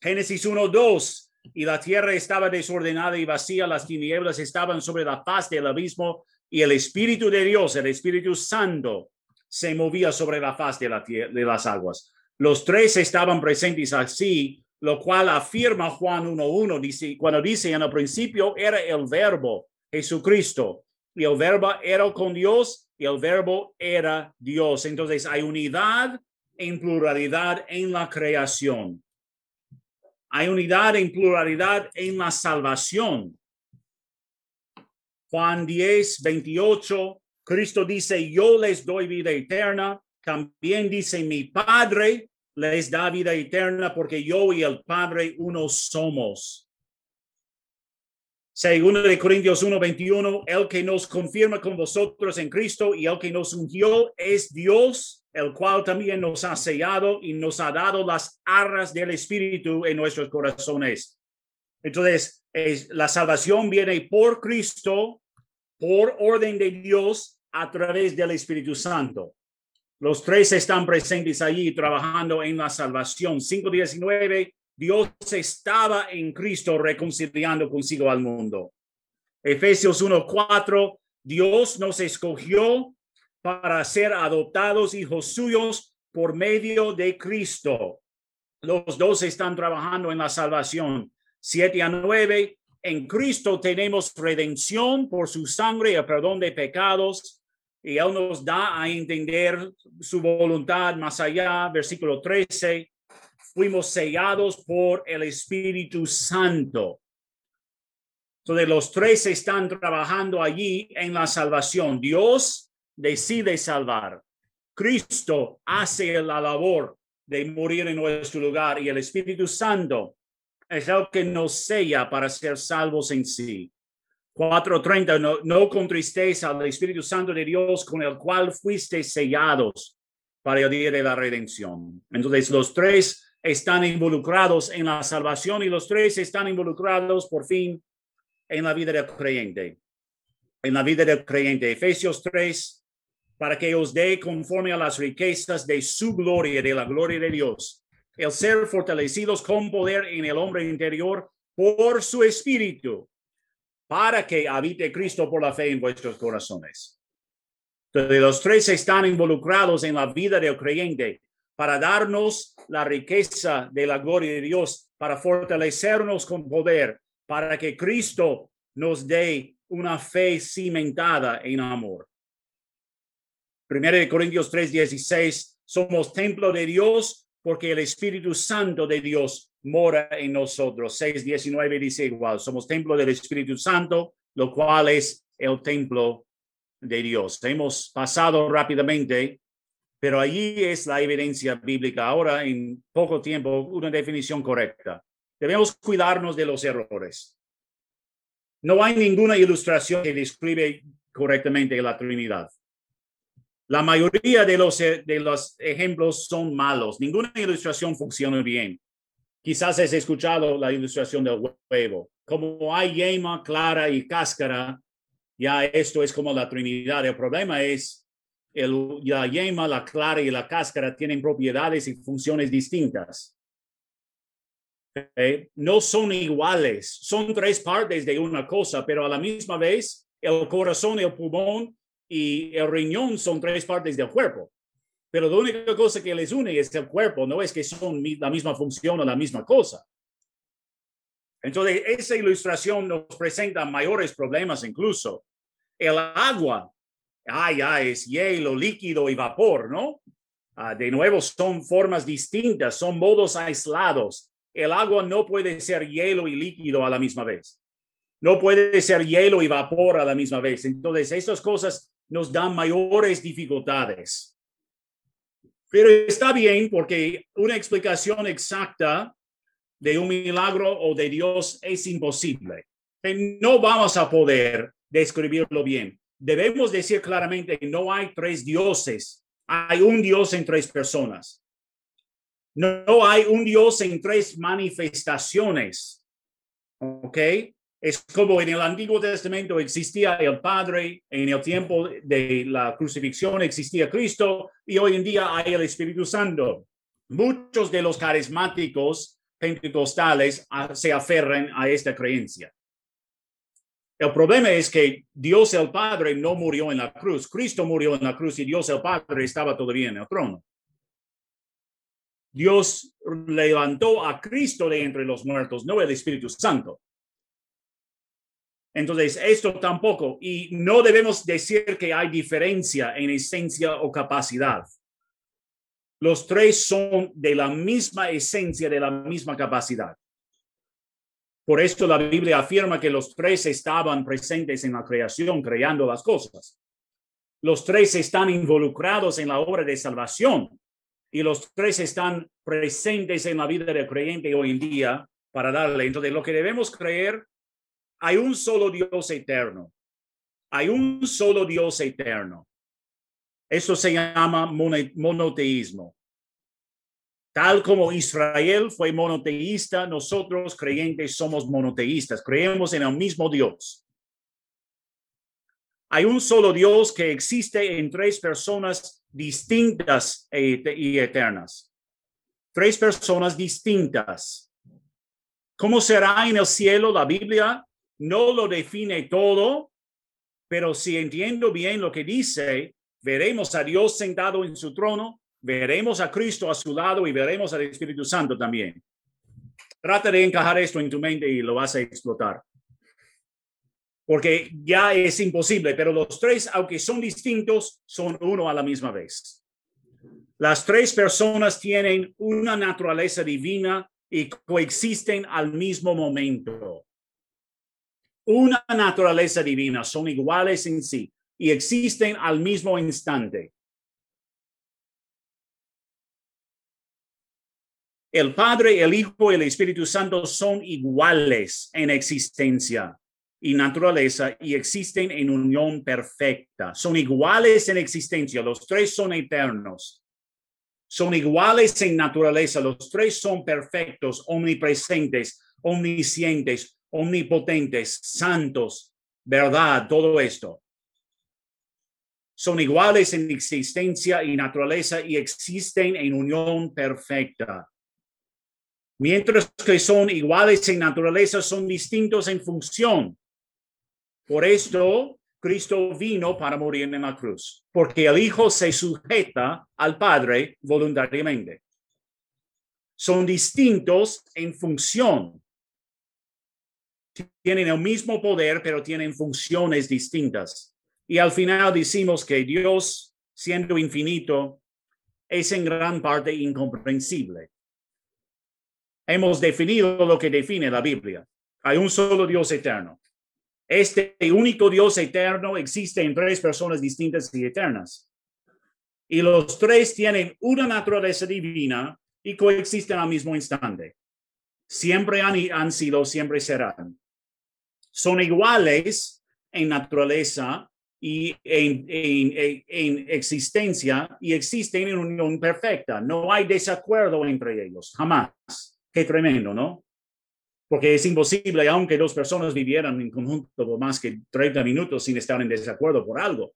Génesis 1:2, y la tierra estaba desordenada y vacía, las tinieblas estaban sobre la faz del abismo y el Espíritu de Dios, el Espíritu Santo, se movía sobre la faz de, las aguas. Los tres estaban presentes así, lo cual afirma Juan 1.1, dice, cuando dice en el principio era el verbo, Jesucristo, y el verbo era con Dios y el verbo era Dios. Entonces hay unidad en pluralidad en la creación. Hay unidad en pluralidad en la salvación. Juan 10, 28, Cristo dice, yo les doy vida eterna. También dice, mi Padre les da vida eterna porque yo y el Padre uno somos. Segundo de Corintios 1, 21, el que nos confirma con vosotros en Cristo y el que nos ungió es Dios, el cual también nos ha sellado y nos ha dado las arras del Espíritu en nuestros corazones. Entonces, es, la salvación viene por Cristo, por orden de Dios, a través del Espíritu Santo. Los tres están presentes allí trabajando en la salvación. 5.19, Dios estaba en Cristo reconciliando consigo al mundo. Efesios 1.4, Dios nos escogió para ser adoptados hijos suyos por medio de Cristo. Los dos están trabajando en la salvación. 7 a 9, en Cristo tenemos redención por su sangre, el perdón de pecados, y Él nos da a entender su voluntad más allá. Versículo 13, fuimos sellados por el Espíritu Santo. Entonces los tres están trabajando allí en la salvación. Dios decide salvar. Cristo hace la labor de morir en nuestro lugar y el Espíritu Santo es el que nos sella para ser salvos en sí. 4.30, no, no contristéis al Espíritu Santo de Dios con el cual fuiste sellados para el día de la redención. Entonces, los tres están involucrados en la salvación y los tres están involucrados por fin en la vida del creyente. En la vida del creyente. Efesios 3, para que os dé conforme a las riquezas de su gloria, de la gloria de Dios, el ser fortalecidos con poder en el hombre interior por su espíritu para que habite Cristo por la fe en vuestros corazones. Entonces, los tres están involucrados en la vida del creyente para darnos la riqueza de la gloria de Dios, para fortalecernos con poder, para que Cristo nos dé una fe cimentada en amor. Primero de Corintios 3:16, somos templo de Dios porque el Espíritu Santo de Dios mora en nosotros. 6.19 dice igual, somos templo del Espíritu Santo, lo cual es el templo de Dios. Hemos pasado rápidamente, pero allí es la evidencia bíblica. Ahora, en poco tiempo, una definición correcta. Debemos cuidarnos de los errores. No hay ninguna ilustración que describe correctamente la Trinidad. La mayoría de los, de los ejemplos son malos. Ninguna ilustración funciona bien. Quizás has escuchado la ilustración del huevo. Como hay yema, clara y cáscara, ya esto es como la Trinidad. El problema es el, la yema, la clara y la cáscara tienen propiedades y funciones distintas. No son iguales, son tres partes de una cosa, pero a la misma vez el corazón, el pulmón y el riñón son tres partes del cuerpo pero la única cosa que les une es el cuerpo, no es que son la misma función o la misma cosa. Entonces, esa ilustración nos presenta mayores problemas incluso. El agua, ah, ya es hielo, líquido y vapor, ¿no? Ah, de nuevo, son formas distintas, son modos aislados. El agua no puede ser hielo y líquido a la misma vez. No puede ser hielo y vapor a la misma vez. Entonces, estas cosas nos dan mayores dificultades. Pero está bien porque una explicación exacta de un milagro o de Dios es imposible. No vamos a poder describirlo bien. Debemos decir claramente que no hay tres dioses, hay un Dios en tres personas. No hay un Dios en tres manifestaciones. ¿Ok? Es como en el Antiguo Testamento existía el Padre, en el tiempo de la crucifixión existía Cristo y hoy en día hay el Espíritu Santo. Muchos de los carismáticos pentecostales ah, se aferran a esta creencia. El problema es que Dios el Padre no murió en la cruz. Cristo murió en la cruz y Dios el Padre estaba todavía en el trono. Dios levantó a Cristo de entre los muertos, no el Espíritu Santo. Entonces, esto tampoco. Y no debemos decir que hay diferencia en esencia o capacidad. Los tres son de la misma esencia, de la misma capacidad. Por esto la Biblia afirma que los tres estaban presentes en la creación, creando las cosas. Los tres están involucrados en la obra de salvación y los tres están presentes en la vida del creyente hoy en día para darle. Entonces, lo que debemos creer hay un solo Dios eterno. Hay un solo Dios eterno. Eso se llama monoteísmo. Tal como Israel fue monoteísta, nosotros creyentes somos monoteístas. Creemos en el mismo Dios. Hay un solo Dios que existe en tres personas distintas e, y eternas. Tres personas distintas. ¿Cómo será en el cielo? La Biblia no lo define todo, pero si entiendo bien lo que dice, veremos a Dios sentado en su trono, veremos a Cristo a su lado y veremos al Espíritu Santo también. Trata de encajar esto en tu mente y lo vas a explotar. Porque ya es imposible, pero los tres, aunque son distintos, son uno a la misma vez. Las tres personas tienen una naturaleza divina y coexisten al mismo momento una naturaleza divina, son iguales en sí y existen al mismo instante. El Padre, el Hijo y el Espíritu Santo son iguales en existencia. y naturaleza y existen en unión perfecta. Son iguales en existencia, los tres son eternos. Son iguales en naturaleza, los tres son perfectos, omnipresentes, omniscientes, omnipotentes, santos, verdad, todo esto. Son iguales en existencia y naturaleza y existen en unión perfecta. Mientras que son iguales en naturaleza, son distintos en función. Por esto, Cristo vino para morir en la cruz, porque el Hijo se sujeta al Padre voluntariamente. Son distintos en función. Tienen el mismo poder, pero tienen funciones distintas. Y al final decimos que Dios, siendo infinito, es en gran parte incomprensible. Hemos definido lo que define la Biblia. Hay un solo Dios eterno. Este único Dios eterno existe en tres personas distintas y eternas. Y los tres tienen una naturaleza divina y coexisten al mismo instante. Siempre han, han sido, siempre serán. Son iguales en naturaleza y en, en, en, existencia y existen en unión perfecta. No hay desacuerdo entre ellos, jamás. Qué tremendo, ¿no? porque es imposible, aunque dos personas vivieran en conjunto por más que 30 minutos sin estar en desacuerdo por algo.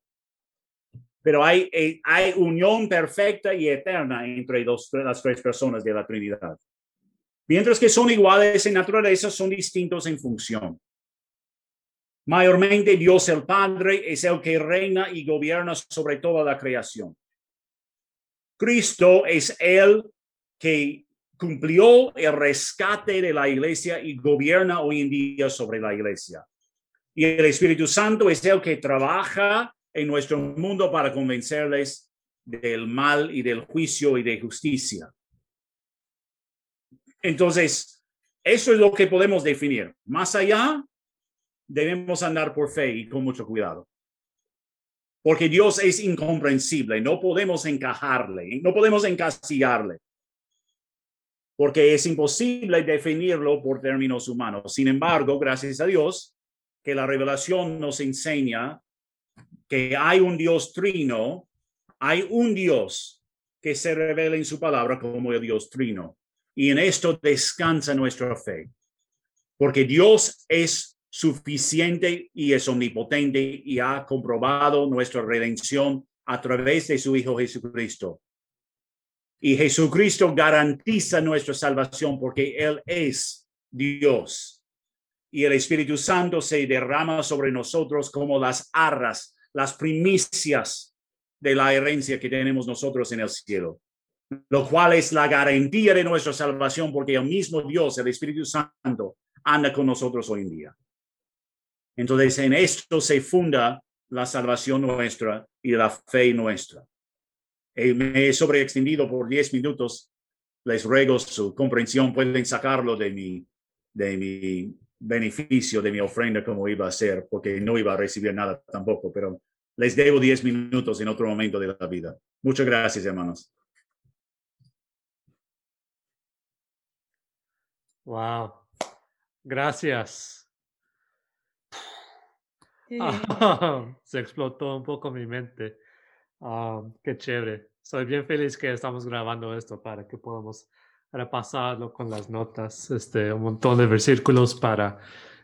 Pero hay, eh, hay unión perfecta y eterna entre dos, las tres personas de la Trinidad. Mientras que son iguales en naturaleza, son distintos en función. Mayormente Dios el Padre es el que reina y gobierna sobre toda la creación. Cristo es el que cumplió el rescate de la iglesia y gobierna hoy en día sobre la iglesia. Y el Espíritu Santo es el que trabaja en nuestro mundo para convencerles del mal y del juicio y de justicia. Entonces, eso es lo que podemos definir. Más allá, debemos andar por fe y con mucho cuidado. Porque Dios es incomprensible, no podemos encajarle, no podemos encasillarle porque es imposible definirlo por términos humanos. Sin embargo, gracias a Dios, que la revelación nos enseña que hay un Dios trino, hay un Dios que se revela en su palabra como el Dios trino. Y en esto descansa nuestra fe, porque Dios es suficiente y es omnipotente y ha comprobado nuestra redención a través de su Hijo Jesucristo. Y Jesucristo garantiza nuestra salvación porque Él es Dios. Y el Espíritu Santo se derrama sobre nosotros como las arras, las primicias de la herencia que tenemos nosotros en el cielo, lo cual es la garantía de nuestra salvación porque el mismo Dios, el Espíritu Santo, anda con nosotros hoy en día. Entonces, en esto se funda la salvación nuestra y la fe nuestra. Me he sobreextendido por 10 minutos. Les ruego su comprensión. Pueden sacarlo de mi, de mi beneficio, de mi ofrenda como iba a ser, porque no iba a recibir nada tampoco, pero les debo 10 minutos en otro momento de la vida. Muchas gracias, hermanos. Wow. Gracias. se explotó un poco mi mente. Ah, qué chévere. Soy bien feliz que estamos grabando esto para que podamos repasarlo con las notas, este, un montón de versículos para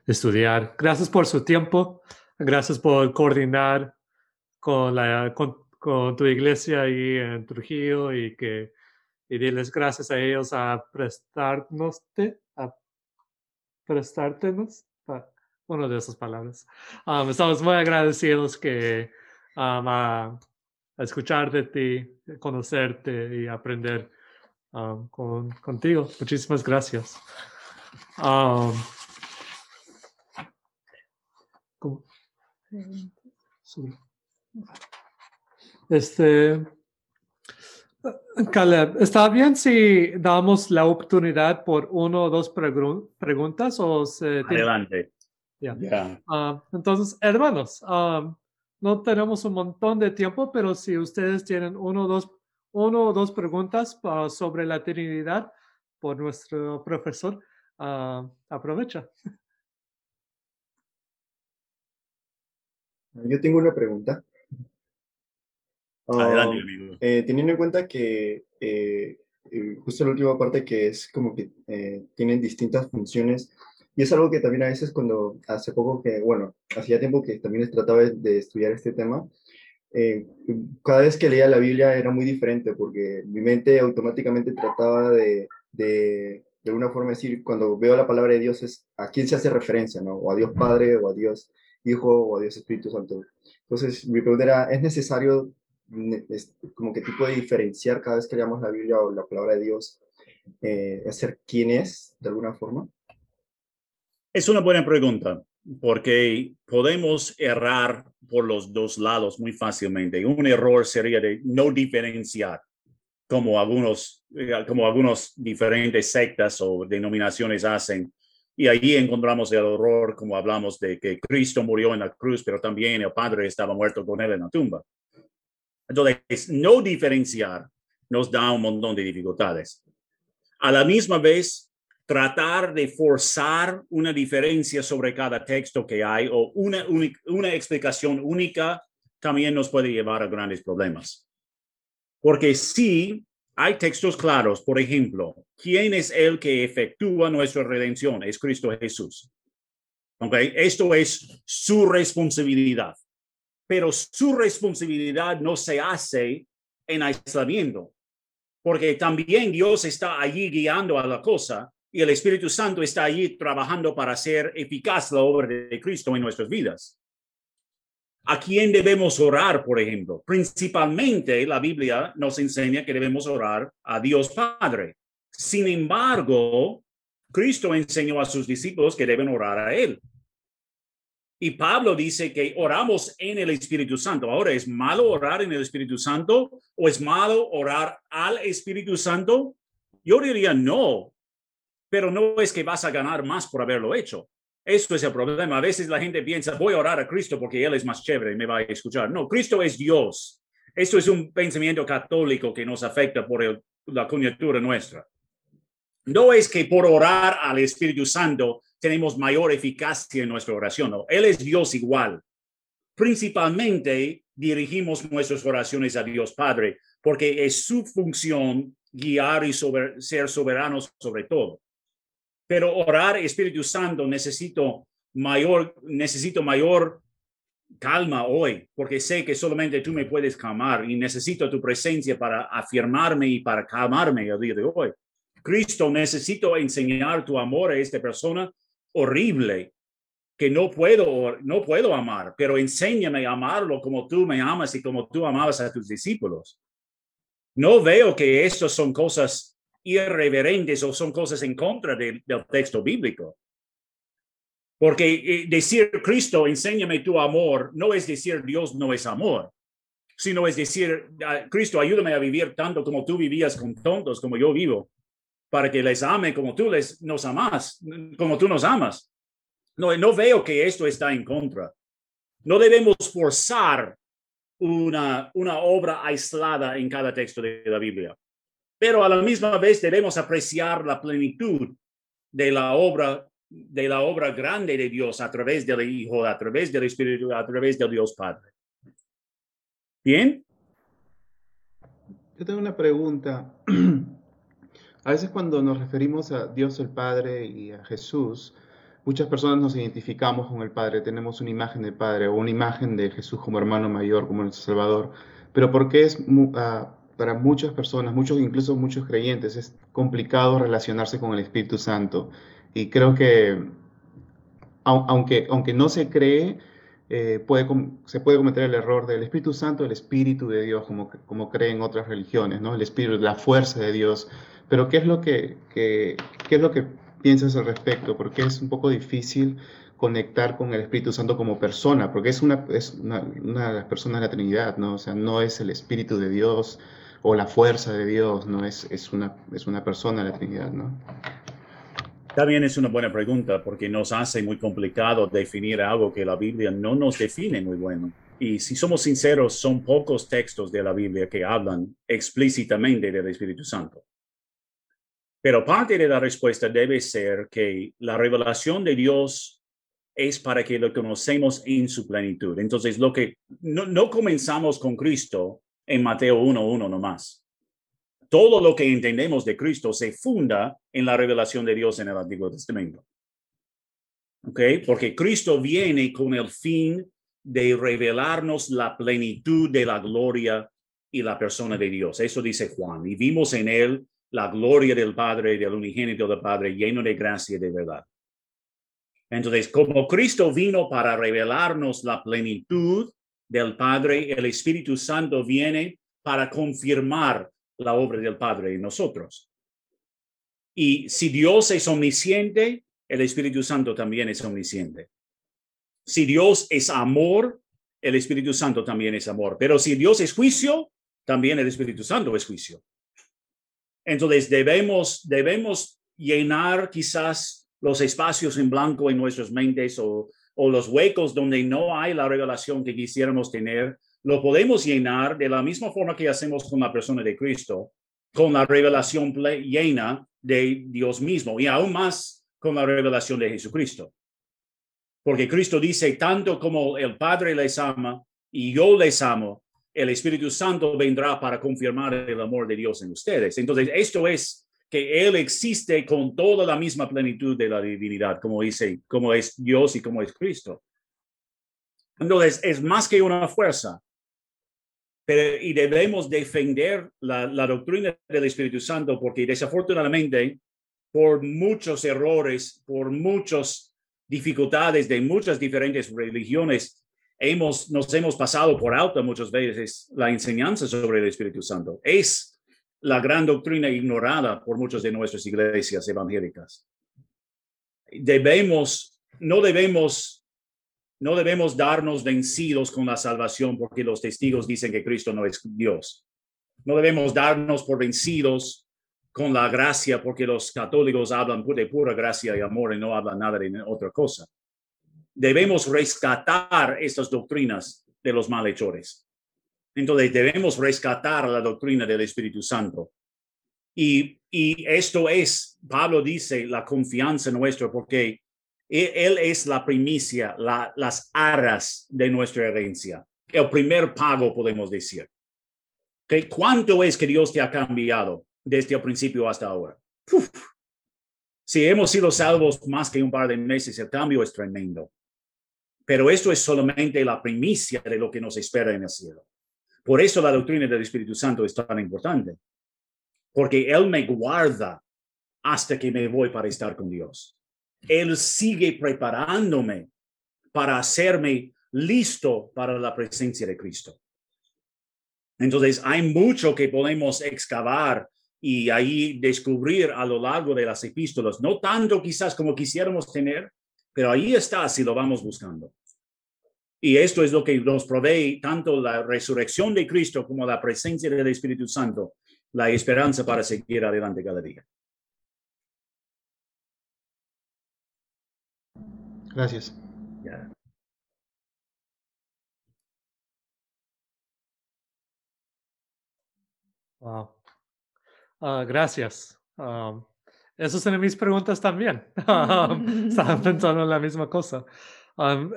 estudiar. Gracias por su tiempo. Gracias por coordinar con, la, con, tu iglesia ahí en Trujillo y que y diles gracias a ellos a prestarnos, a prestártenos, una de esas palabras. Estamos muy agradecidos que um, escuchar de ti, conocerte y aprender con, contigo. Muchísimas gracias. Um, este, Caleb, ¿está bien si damos la oportunidad por uno o dos preguntas? O Adelante. Ah, entonces, hermanos, um, no tenemos un montón de tiempo, pero si ustedes tienen uno o dos, uno o dos preguntas uh, sobre la Trinidad por nuestro profesor, uh, aprovecha. Yo tengo una pregunta. Adelante, amigo. eh, teniendo en cuenta que eh, eh, justo la última parte que es como que eh, tienen distintas funciones y es algo que también a veces cuando hace poco que, bueno, hacía tiempo que también trataba de, estudiar este tema, eh, cada vez que leía la Biblia era muy diferente porque mi mente automáticamente trataba de, de, de alguna forma decir, cuando veo la palabra de Dios es a quién se hace referencia, ¿no? O a Dios Padre, o a Dios Hijo, o a Dios Espíritu Santo. Entonces, mi pregunta era, ¿es necesario ne- es como que tipo de diferenciar cada vez que leamos la Biblia o la palabra de Dios, eh, hacer quién es, de alguna forma? Es una buena pregunta porque podemos errar por los dos lados muy fácilmente. Un error sería de no diferenciar, como algunos, eh, como algunos diferentes sectas o denominaciones hacen. Y allí encontramos el error, como hablamos de que Cristo murió en la cruz, pero también el Padre estaba muerto con él en la tumba. Entonces, no diferenciar nos da un montón de dificultades. A la misma vez, tratar de forzar una diferencia sobre cada texto que hay o una, una explicación única también nos puede llevar a grandes problemas. Porque sí, hay textos claros, por ejemplo, ¿quién es el que efectúa nuestra redención? Es Cristo Jesús. ¿Ok? Esto es su responsabilidad. Pero su responsabilidad no se hace en aislamiento, porque también Dios está allí guiando a la cosa y el Espíritu Santo está allí trabajando para hacer eficaz la obra de Cristo en nuestras vidas. ¿A quién debemos orar, por ejemplo? Principalmente la Biblia nos enseña que debemos orar a Dios Padre. Sin embargo, Cristo enseñó a sus discípulos que deben orar a Él. Y Pablo dice que oramos en el Espíritu Santo. Ahora, ¿es malo orar en el Espíritu Santo o es malo orar al Espíritu Santo? Yo diría no, pero no es que vas a ganar más por haberlo hecho. Eso es el problema. A veces la gente piensa, voy a orar a Cristo porque Él es más chévere y me va a escuchar. No, Cristo es Dios. Esto es un pensamiento católico que nos afecta por la coyuntura nuestra. No es que por orar al Espíritu Santo tenemos mayor eficacia en nuestra oración. No, Él es Dios igual. Principalmente dirigimos nuestras oraciones a Dios Padre porque es su función guiar y sober- ser soberanos sobre todo. Pero orar Espíritu Santo necesito mayor, necesito mayor calma hoy, porque sé que solamente tú me puedes calmar y necesito tu presencia para afirmarme y para calmarme el día de hoy. Cristo, necesito enseñar tu amor a esta persona horrible que no puedo, no puedo amar, pero enséñame a amarlo como tú me amas y como tú amabas a tus discípulos. No veo que estas son cosas irreverentes o son cosas en contra de- del texto bíblico. Porque eh, decir Cristo, enséñame tu amor, no es decir Dios no es amor, sino es decir, ah, Cristo, ayúdame a vivir tanto como tú vivías con tontos, como yo vivo, para que les ame como tú les, nos amas, como tú nos amas. No, no veo que esto está en contra. No debemos forzar una, una obra aislada en cada texto de la Biblia, pero a la misma vez debemos apreciar la plenitud de la obra de la obra grande de Dios a través del Hijo, a través del Espíritu, a través del Dios Padre. Bien, Yo tengo una pregunta. A veces cuando nos referimos a Dios el Padre y a Jesús, muchas personas nos identificamos con el Padre, tenemos una imagen del Padre o una imagen de Jesús como hermano mayor, como nuestro Salvador. Pero ¿por qué es ah, para muchas personas, muchos incluso muchos creyentes, es complicado relacionarse con el Espíritu Santo? Y creo que au- aunque, aunque no se cree, eh, puede, se puede cometer el error del Espíritu Santo, el Espíritu de Dios, como, como creen otras religiones, ¿no? El Espíritu, la fuerza de Dios. Pero ¿qué es lo que, que- qué es lo que piensas al respecto? Porque es un poco difícil conectar con el Espíritu Santo como persona, porque es una, es una, una de las personas de la Trinidad, ¿no? O sea, no es el Espíritu de Dios o la fuerza de Dios, ¿no? Es, es, una, es una persona la Trinidad, ¿no? también es una buena pregunta porque nos hace muy complicado definir algo que la Biblia no nos define muy bueno. Y si somos sinceros, son pocos textos de la Biblia que hablan explícitamente del Espíritu Santo. Pero parte de la respuesta debe ser que la revelación de Dios es para que lo conocemos en su plenitud. Entonces, lo que no, no comenzamos con Cristo en Mateo 1.1 nomás. Todo lo que entendemos de Cristo se funda en la revelación de Dios en el Antiguo Testamento. ¿Ok? Porque Cristo viene con el fin de revelarnos la plenitud de la gloria y la persona de Dios. Eso dice Juan. Y vimos en él la gloria del Padre, del unigénito del Padre, lleno de gracia y de verdad. Entonces, como Cristo vino para revelarnos la plenitud del Padre, el Espíritu Santo viene para confirmar la obra del Padre en nosotros. Y si Dios es omnisciente, el Espíritu Santo también es omnisciente. Si Dios es amor, el Espíritu Santo también es amor. Pero si Dios es juicio, también el Espíritu Santo es juicio. Entonces debemos, debemos llenar quizás los espacios en blanco en nuestras mentes o, o los huecos donde no hay la revelación que quisiéramos tener. Lo podemos llenar de la misma forma que hacemos con la persona de Cristo, con la revelación llena de Dios mismo y aún más con la revelación de Jesucristo. Porque Cristo dice, tanto como el Padre les ama y yo les amo, el Espíritu Santo vendrá para confirmar el amor de Dios en ustedes. Entonces, esto es que Él existe con toda la misma plenitud de la divinidad, como dice, como es Dios y como es Cristo. Entonces, es más que una fuerza. Pero, y debemos defender la, la doctrina del Espíritu Santo porque desafortunadamente, por muchos errores, por muchas dificultades de muchas diferentes religiones, hemos, nos hemos pasado por alto muchas veces la enseñanza sobre el Espíritu Santo. Es la gran doctrina ignorada por muchas de nuestras iglesias evangélicas. Debemos, no debemos, no debemos darnos vencidos con la salvación porque los testigos dicen que Cristo no es Dios. No debemos darnos por vencidos con la gracia porque los católicos hablan de pura gracia y amor y no hablan nada de otra cosa debemos rescatar estas doctrinas de los malhechores. Entonces debemos rescatar la doctrina del Espíritu Santo. Y, y esto es, Pablo dice, la confianza nuestra, porque e, él es la primicia, la, las aras de nuestra herencia, el primer pago, podemos decir. ¿Okay? ¿Cuánto es que Dios te ha cambiado desde el principio hasta ahora? Si hemos sido salvos más que un par de meses, el cambio es tremendo. Pero esto es solamente la primicia de lo que nos espera en el cielo. Por eso la doctrina del Espíritu Santo es tan importante, porque Él me guarda hasta que me voy para estar con Dios. Él sigue preparándome para hacerme listo para la presencia de Cristo. Entonces, hay mucho que podemos excavar y ahí descubrir a lo largo de las epístolas, no tanto quizás como quisiéramos tener, pero ahí está si lo vamos buscando. Y esto es lo que nos provee tanto la resurrección de Cristo como la presencia del Espíritu Santo, la esperanza para seguir adelante cada día. Gracias. Wow. Ah, gracias. Um, esas son mis preguntas también. Estaba pensando en la misma cosa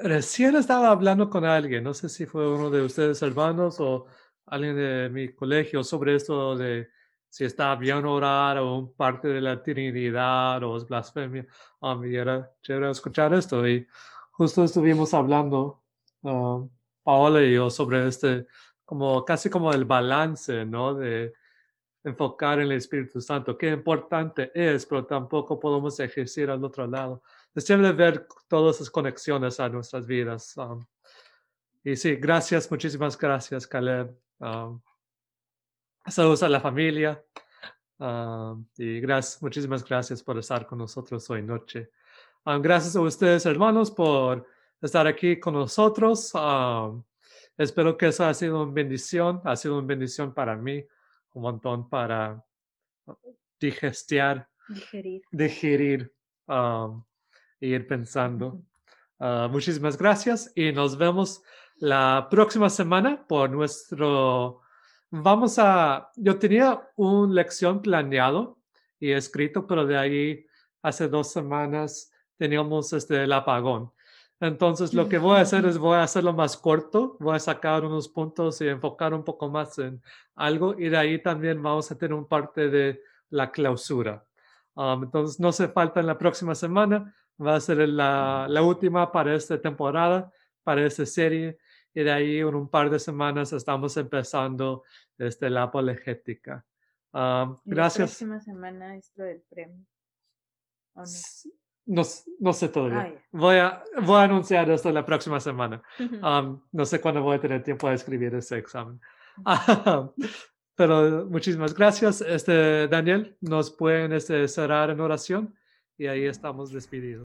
recién estaba hablando con alguien, no sé si fue uno de ustedes hermanos o alguien de mi colegio sobre esto de si está bien orar o parte de la Trinidad o es blasfemia. y era chévere escuchar esto y justo estuvimos hablando, Paola y yo, sobre este, como casi como el balance, ¿no? De enfocar en el Espíritu Santo, qué importante es, pero tampoco podemos ejercer al otro lado es chévere ver todas esas conexiones a nuestras vidas. Um, y sí, gracias, muchísimas gracias, Caleb. Um, saludos a la familia. Um, y gracias, muchísimas gracias por estar con nosotros hoy noche. gracias a ustedes, hermanos, por estar aquí con nosotros. espero que eso ha sido una bendición. Ha sido una bendición para mí, un montón para digestiar, digerir, digerir ir pensando. Ah, muchísimas gracias y nos vemos la próxima semana por nuestro... Vamos a... Yo tenía una lección planeado y escrito, pero de ahí hace dos semanas teníamos este, el apagón. Entonces, lo que voy a hacer es voy a hacerlo más corto, voy a sacar unos puntos y enfocar un poco más en algo y de ahí también vamos a tener un parte de la clausura. Um, entonces, no se falta en la próxima semana, va a ser la, la última para esta temporada, para esta serie y de ahí en un par de semanas estamos empezando este, la apologética. Um, gracias. La próxima semana es lo del premio. ¿o no? No, no sé todavía. Ah, ya. voy, a, voy a anunciar esto la próxima semana. Um, no sé cuándo voy a tener tiempo de escribir ese examen. Pero muchísimas gracias. Este, Daniel, nos pueden este, cerrar en oración y ahí estamos despedidos.